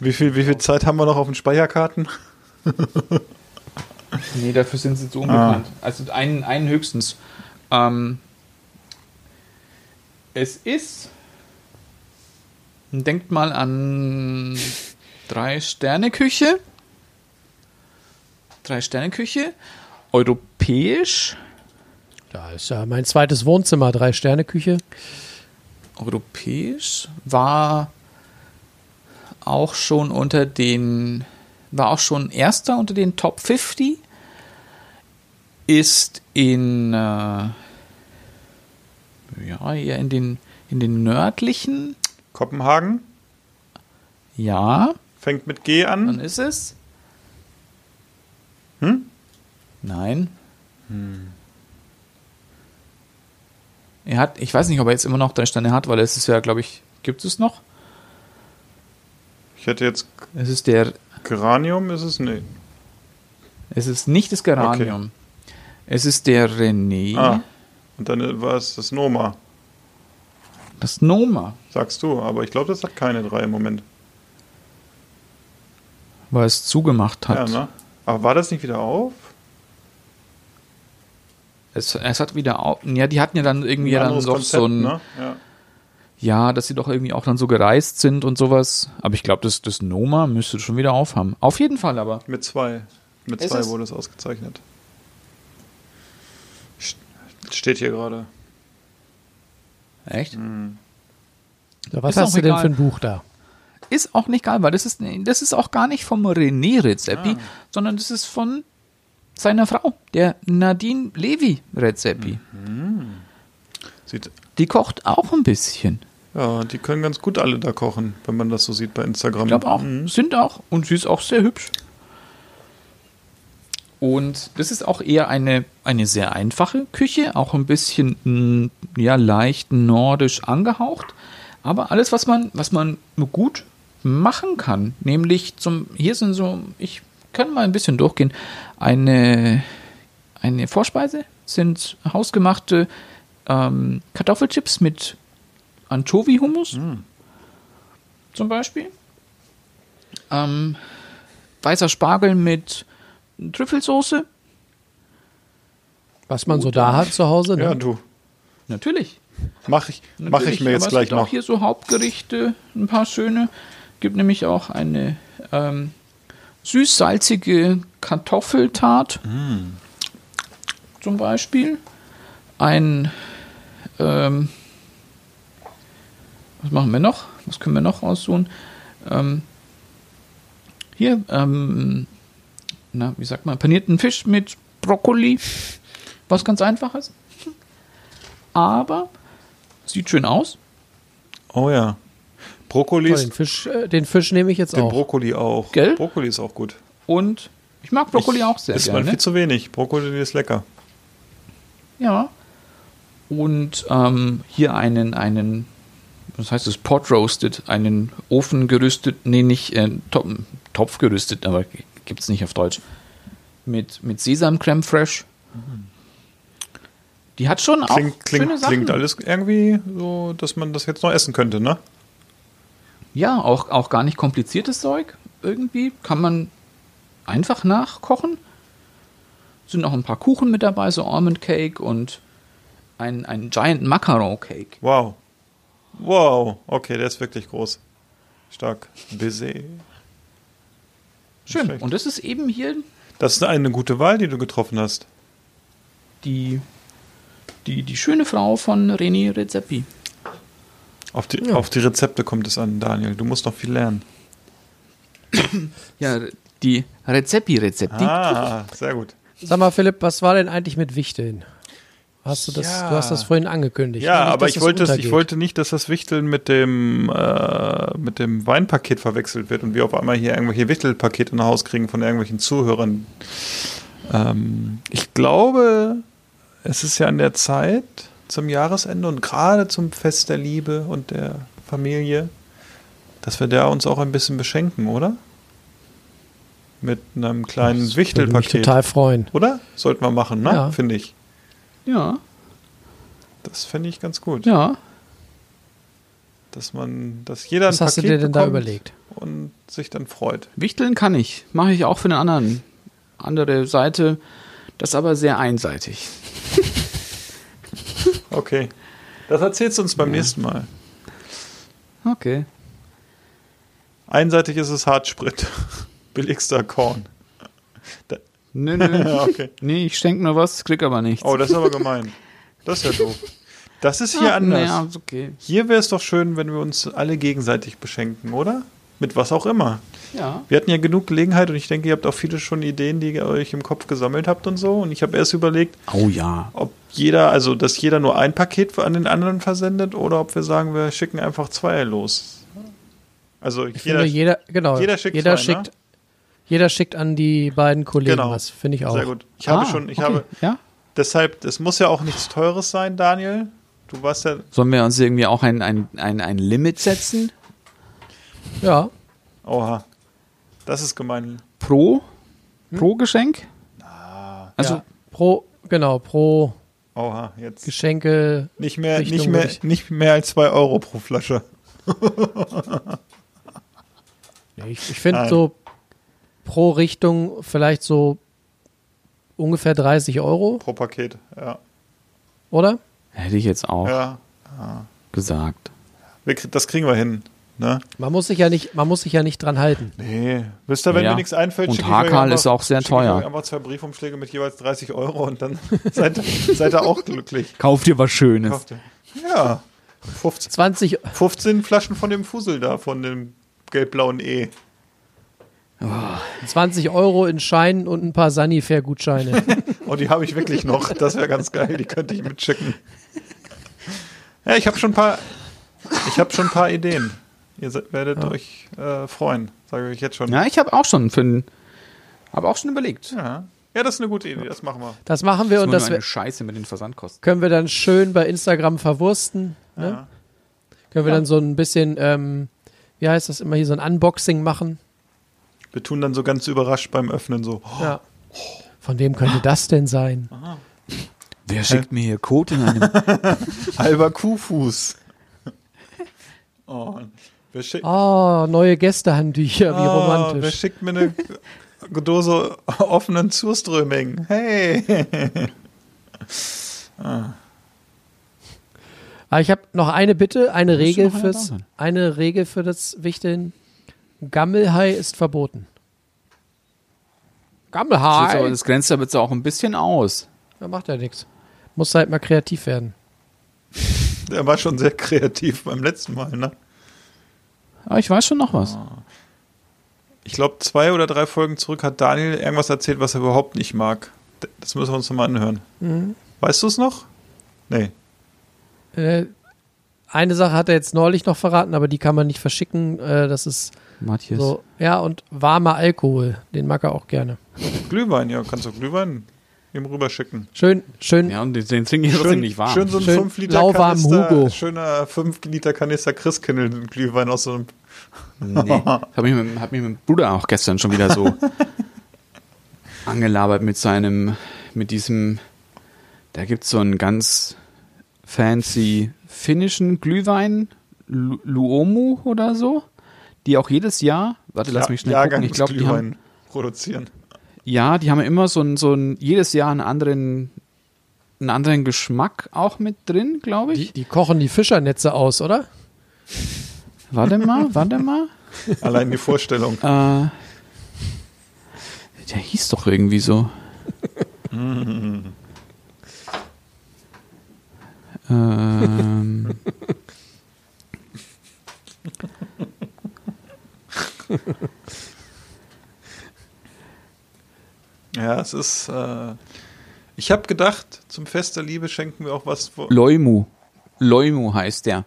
Wie viel, wie viel Zeit haben wir noch auf den Speicherkarten? Nee, dafür sind sie zu unbekannt. Also einen, einen höchstens. Ähm, es ist. Denkt mal an drei Sterne Küche. Drei Sterne Küche. Europäisch. Da ist ja mein zweites Wohnzimmer, Drei-Sterne-Küche. Europäisch war auch schon unter den, war auch schon erster unter den Top 50, ist in, äh, ja, eher in den, in den nördlichen, Kopenhagen ja, fängt mit G dann an. ist es. Hm? Nein. Er hat, ich weiß nicht, ob er jetzt immer noch drei Sterne hat, weil es ist ja, glaube ich, gibt es noch? Ich hätte jetzt Es ist der Geranium, ist es? Nee. Es ist nicht das Geranium. Es ist der René, Ah. Und dann war es das Noma, das Noma, sagst du. Aber ich glaube, das hat keine drei im Moment. weil es zugemacht hat. Ja, ne? Aber war das nicht wieder auf? Es, es hat wieder au- ja, die hatten ja dann irgendwie Ein dann doch Konzept, so ein, ne? Ja. ja, dass sie doch irgendwie auch dann so gereist sind und sowas. Aber ich glaube, das, das Noma müsste schon wieder aufhaben. Auf jeden Fall aber. Mit zwei. Mit Es zwei ist- wurde es ausgezeichnet. St- Steht hier gerade. Echt? So, was Ist hast auch du denn egal. für ein Buch da? Ist auch nicht geil, weil das ist, das ist auch gar nicht vom René Redzepi, Ah. sondern das ist von seiner Frau, der Nadine Levi Redzepi. Sieht, Die kocht auch ein bisschen. ja, die können ganz gut alle da kochen, wenn man das so sieht bei Instagram. Ich glaube auch. Mhm. Sind auch. Und sie ist auch sehr hübsch. Und das ist auch eher eine, eine sehr einfache Küche, auch ein bisschen mh, ja, leicht nordisch angehaucht. Aber alles, was man, was man gut machen kann, nämlich zum, hier sind so, ich kann mal ein bisschen durchgehen, eine, eine Vorspeise sind hausgemachte ähm, Kartoffelchips mit Anchovy-Hummus zum Beispiel. Ähm, weißer Spargel mit Trüffelsoße. Was man so da hat zu Hause, ne? Ja, du. Natürlich. Mach ich, mach ich Natürlich, mir jetzt aber gleich es gibt auch noch. hier so Hauptgerichte, ein paar schöne. Gibt nämlich auch eine ähm, süß-salzige Kartoffeltart. Mm. Zum Beispiel. Ein ähm, was machen wir noch? Was können wir noch aussuchen? Ähm, hier, ähm, na, wie sagt man, panierten Fisch mit Brokkoli. Was ganz einfaches. Aber sieht schön aus. Oh ja. Brokkoli den, Fisch, äh, den Fisch nehme ich jetzt den auch. Brokkoli auch. Gell? Brokkoli ist auch gut. Und ich mag Brokkoli auch sehr Ist mal gerne. viel zu wenig. Brokkoli ist lecker. Ja. Und ähm, hier einen, einen, was heißt das, Pot Roasted, einen Ofen gerüstet, nee, nicht äh, Top, Topf gerüstet, aber gibt es nicht auf Deutsch. Mit, mit Sesam Creme Fraiche. Die hat schon auch Klingt, schöne klingt, Sachen. klingt alles irgendwie so, dass man das jetzt noch essen könnte, ne? Ja, auch, auch gar nicht kompliziertes Zeug. Irgendwie kann man einfach nachkochen. Sind noch ein paar Kuchen mit dabei, so Almond Cake und ein, ein Giant Macaron Cake. Wow. Wow. Okay, der ist wirklich groß. Stark. Busy. Schön. schlecht. Und das ist eben hier Das ist eine gute Wahl, die du getroffen hast. die, die, die schöne Frau von René Redzepi. Auf die, auf die Rezepte kommt es an, Daniel. Du musst noch viel lernen. Ja, die Rezepi-Rezepti. Ah, sehr gut. Sag mal, Philipp, was war denn eigentlich mit Wichteln? Hast du das, Ja. du hast das vorhin angekündigt. Ja, Nicht, aber ich das wollte, ich wollte nicht, dass das Wichteln mit dem, äh, mit dem Weinpaket verwechselt wird und wir auf einmal hier irgendwelche Wichtelpakete nach Hause kriegen von irgendwelchen Zuhörern. Ähm, ich glaube, es ist ja an der Zeit zum Jahresende und gerade zum Fest der Liebe und der Familie, dass wir da uns auch ein bisschen beschenken, oder? Mit einem kleinen Das würde mich Wichtelpaket. total freuen. Oder? Sollten wir machen, ne? Ja. Finde ich. Ja, Das fände ich ganz gut. ja. Dass man, dass jeder Was ein hast du Paket dir denn da bekommt überlegt? Und sich dann freut. Wichteln kann ich. Mache ich auch für eine anderen, andere Seite. Das ist aber sehr einseitig. Okay. Das erzählst du uns beim nächsten Mal. Okay. Einseitig ist es Hartsprit. Billigster Korn. Nö, nö. okay. Nee, ich schenke nur was, krieg aber nichts. Oh, das ist aber gemein. Das ist ja doof. Das ist hier Ah, anders. naja, okay. Hier wäre es doch schön, wenn wir uns alle gegenseitig beschenken, oder? Mit was auch immer. Ja. Wir hatten ja genug Gelegenheit und ich denke, ihr habt auch viele schon Ideen, die ihr euch im Kopf gesammelt habt und so. Und ich habe erst überlegt, Oh ja. ob jeder, also dass jeder nur ein Paket an den anderen versendet oder ob wir sagen, wir schicken einfach zwei los. Also Ich jeder, finde, jeder, genau, jeder schickt jeder zwei, schickt, ne? jeder schickt an die beiden Kollegen Genau. was, finde ich auch. sehr gut. Ich habe Ah, schon, ich okay. habe Ja? deshalb, es muss ja auch nichts Teures sein, Daniel. Du warst ja, Sollen wir uns irgendwie auch ein, ein, ein, ein Limit setzen? Ja, oha, das ist gemein. Pro? Pro Geschenk? Also, ja. pro, genau, pro Oha, jetzt Geschenke. nicht mehr, Richtung nicht mehr, nicht mehr als zwei Euro pro Flasche. Ich, ich finde so pro Richtung vielleicht so ungefähr 30 Euro, Pro Paket, ja. oder? hätte ich jetzt auch Ja, gesagt. das kriegen wir hin. Ne? Man muss sich ja nicht, man muss sich ja nicht dran halten. Nee, wisst ihr, wenn Ja, mir nichts einfällt, und schicke ich euch Hakal einfach- ist auch sehr ich teuer. euch einfach zwei Briefumschläge mit jeweils 30 Euro und dann seid, seid ihr auch glücklich. Kauf dir was Schönes. Kauft ihr. Ja, 15, 20, 15 Flaschen von dem Fusel da, von dem gelb-blauen E. 20 Euro in Scheinen und ein paar Sanifair-Gutscheine. Oh, die habe ich wirklich noch. Das wäre ganz geil. Die könnte ich mitschicken. Ja, ich habe schon ein paar. Ich habe schon ein paar Ideen. Ihr werdet euch äh, freuen, sage ich euch jetzt schon. Ja, ich habe auch schon für habe auch schon überlegt. ja. Ja, das ist eine gute Idee. Das machen wir. Das machen wir Das ist und nur das wir- Scheiße mit den Versandkosten. können wir dann schön bei Instagram verwursten. Ne? Ja. Können wir dann so ein bisschen, ähm, wie heißt das immer hier, so ein Unboxing machen. Wir tun dann so ganz überrascht beim Öffnen so. Oh, Ja. Von wem könnte das denn sein? Wer schickt mir hier Code in einem halber Kuhfuß. Oh, wer, schick, Oh, neue Gästehandtücher, wie Oh, wer romantisch. schickt mir eine Dose offenen Surströming? Hey. Aber ich habe noch eine Bitte, eine Regel fürs, eine Regel für das Wichteln. Gammelhai ist verboten. Das, Gammelhai? aber, das grenzt aber jetzt auch ein bisschen aus. Da macht ja nichts. Muss halt mal kreativ werden. Der war schon sehr kreativ beim letzten Mal, ne? Aber ich weiß schon noch was. Ich glaube, zwei oder drei Folgen zurück hat Daniel irgendwas erzählt, was er überhaupt nicht mag. Das müssen wir uns nochmal anhören. Mhm. Weißt du es noch? Nee. Äh, eine Sache hat er jetzt neulich noch verraten, aber die kann man nicht verschicken. Äh, das ist Matthias. so, ja, und warmer Alkohol, den mag er auch gerne. Glühwein, ja, kannst du Glühwein? Ihm rüberschicken. Schön, schön. Ja, und den, trinke ich trotzdem nicht warm. schön so ein Schön 5 Liter lauwarmen Kanister, Hugo. schöner 5 Liter Kanister Christkindl Glühwein aus so einem Nee. Hab mich, mit, hab mich mit dem Bruder auch gestern schon wieder so angelabert mit seinem, mit diesem, da gibt's so einen ganz fancy finnischen Glühwein, Lu- Luomu oder so, die auch jedes Jahr, warte, lass mich schnell gucken, ich glaube, die haben, produzieren. Ja, die haben immer so ein, so ein, jedes Jahr einen anderen, einen anderen Geschmack auch mit drin, glaube ich. Die, die kochen die Fischernetze aus, oder? Warte mal, warte mal. Allein die Vorstellung. Äh, der hieß doch irgendwie so. ähm, Ja, es ist. Äh, ich habe gedacht, zum Fest der Liebe schenken wir auch was. Leumu. Leumu heißt der.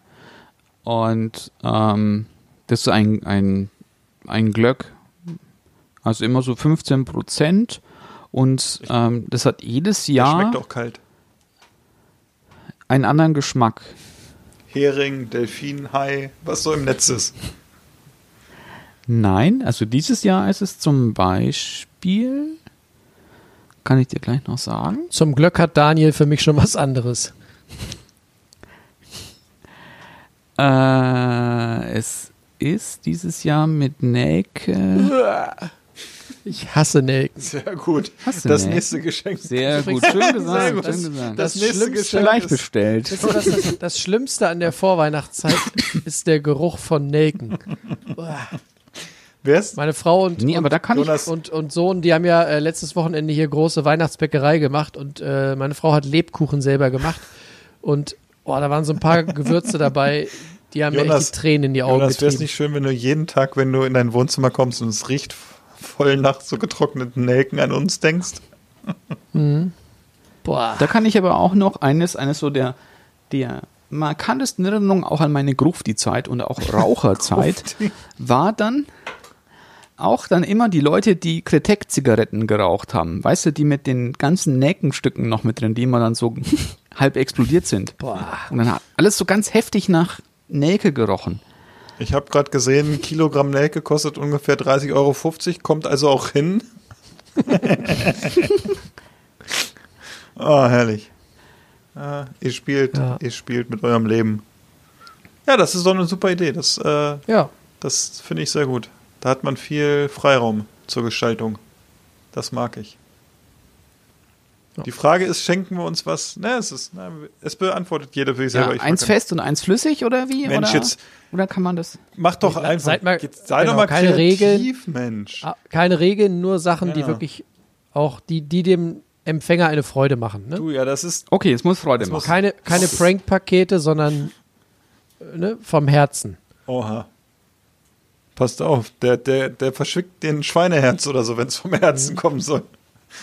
Und ähm, das ist ein, ein, ein Glöck. Also immer so 15 Prozent. Und ähm, das hat jedes Jahr schmeckt auch kalt. einen anderen Geschmack. Hering, Delfin, Hai, was so im Netz ist. Nein, also dieses Jahr ist es zum Beispiel, kann ich dir gleich noch sagen. Zum Glück hat Daniel für mich schon was anderes. Äh, es ist dieses Jahr mit Nelke. Ich hasse Nelken. Sehr gut. Hast du das nicht? nächste Geschenk. Sehr gut, schön gesagt, gut. schön gesagt. Das, Das nächste Schlimmste- Geschenk Gleich ist, bestellt. Ihr, was das, das Schlimmste an der Vorweihnachtszeit ist der Geruch von Nelken. wer ist Meine Frau und, Nee, aber da kann ich. Jonas, und, und Sohn, die haben ja äh, letztes Wochenende hier große Weihnachtsbäckerei gemacht und äh, meine Frau hat Lebkuchen selber gemacht und oh, da waren so ein paar Gewürze dabei, die haben mir Jonas, echt die Tränen in die Augen Jonas, wäre es nicht schön, wenn du jeden Tag, wenn du in dein Wohnzimmer kommst und es riecht voll nach so getrockneten Nelken an uns denkst? Boah. Da kann ich aber auch noch eines, eines so der, der markantesten Erinnerungen auch an meine Grufti-Zeit und auch Raucherzeit war dann auch dann immer die Leute, die Kretek-Zigaretten geraucht haben. Weißt du, die mit den ganzen Nelkenstücken noch mit drin, die immer dann so halb explodiert sind. Boah. Und dann hat alles so ganz heftig nach Nelke gerochen. Ich habe gerade gesehen, ein Kilogramm Nelke kostet ungefähr 30,50 Euro, kommt also auch hin. oh, herrlich. Ah, ihr spielt, Ja. ihr spielt mit eurem Leben. Ja, das ist doch eine super Idee. Das, äh, Ja, das finde ich sehr gut. Da hat man viel Freiraum zur Gestaltung. Das mag ich. Die Frage ist, schenken wir uns was? Ne, es ist, na, es beantwortet jeder für sich Ja, selber. Ich eins fest und eins flüssig oder wie? Mensch, oder, jetzt- oder kann man das? Mach doch Seid einfach. mal- jetzt sei genau, doch mal keine kreativ, Mensch. Ah, keine Regeln, nur Sachen, die Ja. wirklich auch, die, die dem Empfänger eine Freude machen. Ne? Du, ja, das ist Okay, es muss Freude Es muss- machen. Keine, keine Prank-Pakete, sondern äh, ne, vom Herzen. Oha. Passt auf, der, der, der verschickt den Schweineherz oder so, wenn es vom Herzen kommen soll.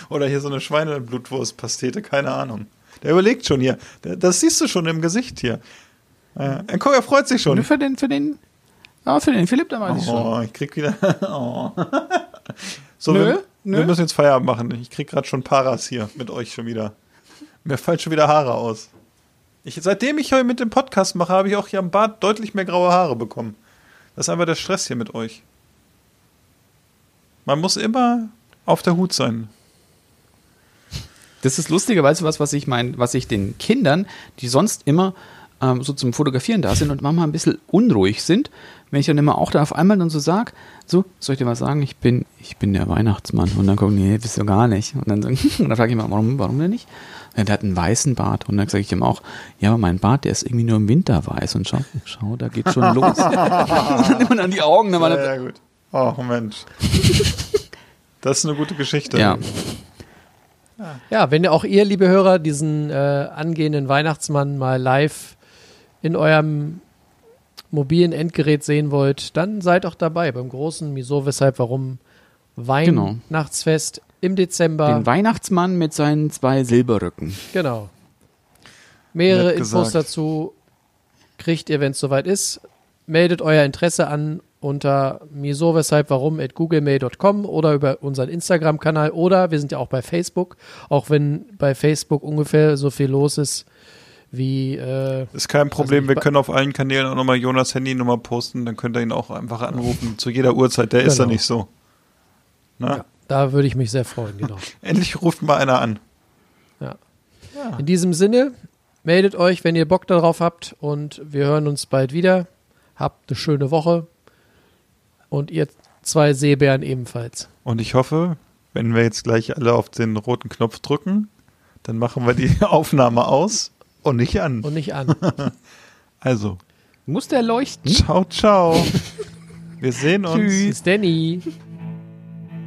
Oder hier so eine Schweineblutwurstpastete, keine Ahnung. Der überlegt schon hier. Das siehst du schon im Gesicht hier. Äh, guck, er freut sich schon. Nur für den, für den, ja, für den Philipp, da weiß ich schon. Oh, ich krieg wieder. Oh. So, Nö, wir, nö. wir müssen jetzt Feierabend machen. Ich krieg gerade schon Paras hier mit euch schon wieder. Mir fallen schon wieder Haare aus. Ich, seitdem ich heute mit dem Podcast mache, habe ich auch hier am Bart deutlich mehr graue Haare bekommen. Das ist einfach der Stress hier mit euch. Man muss immer auf der Hut sein. Das ist lustigerweise was, was ich mein, was ich den Kindern, die sonst immer ähm, so zum Fotografieren da sind und manchmal ein bisschen unruhig sind, wenn ich dann immer auch da auf einmal dann so sag, so, soll ich dir was sagen? Ich bin, ich bin der Weihnachtsmann. Und dann gucken die, nee, bist du gar nicht. Und dann, dann frage ich immer, warum, warum denn nicht? Ja, der hat einen weißen Bart. Und dann sage ich ihm auch, ja, aber mein Bart, der ist irgendwie nur im Winter weiß. Und schau, schau, da geht schon los. und dann nimmt man an die Augen. Dann war Ja, ja, gut. Oh, Mensch. Das ist eine gute Geschichte. ja. Ja, wenn ihr auch ihr, liebe Hörer, diesen äh, angehenden Weihnachtsmann mal live in eurem mobilen Endgerät sehen wollt, dann seid auch dabei beim großen Wieso, Weshalb, Warum Weihnachtsfest im Dezember. Den Weihnachtsmann mit seinen zwei Silberrücken. Genau. Mehrere Nett Infos gesagt. dazu kriegt ihr, wenn es soweit ist. Meldet euer Interesse an unter wieso, weshalb, warum at googlemail.com oder über unseren Instagram-Kanal oder wir sind ja auch bei Facebook, auch wenn bei Facebook ungefähr so viel los ist wie äh, Ist kein Problem, nicht, wir können auf allen Kanälen auch nochmal Jonas Handynummer posten, dann könnt ihr ihn auch einfach anrufen, zu jeder Uhrzeit, der ist da Genau. nicht so. Na? ja, da würde ich mich sehr freuen, genau. Endlich ruft mal einer an. Ja. In diesem Sinne, meldet euch, wenn ihr Bock darauf habt und wir hören uns bald wieder. Habt eine schöne Woche und ihr zwei Seebären ebenfalls. Und ich hoffe, wenn wir jetzt gleich alle auf den roten Knopf drücken, dann machen wir die Aufnahme aus und nicht an. Und nicht an. Also, Muss der leuchten? ciao, ciao. Wir sehen uns. Tschüss, Danny.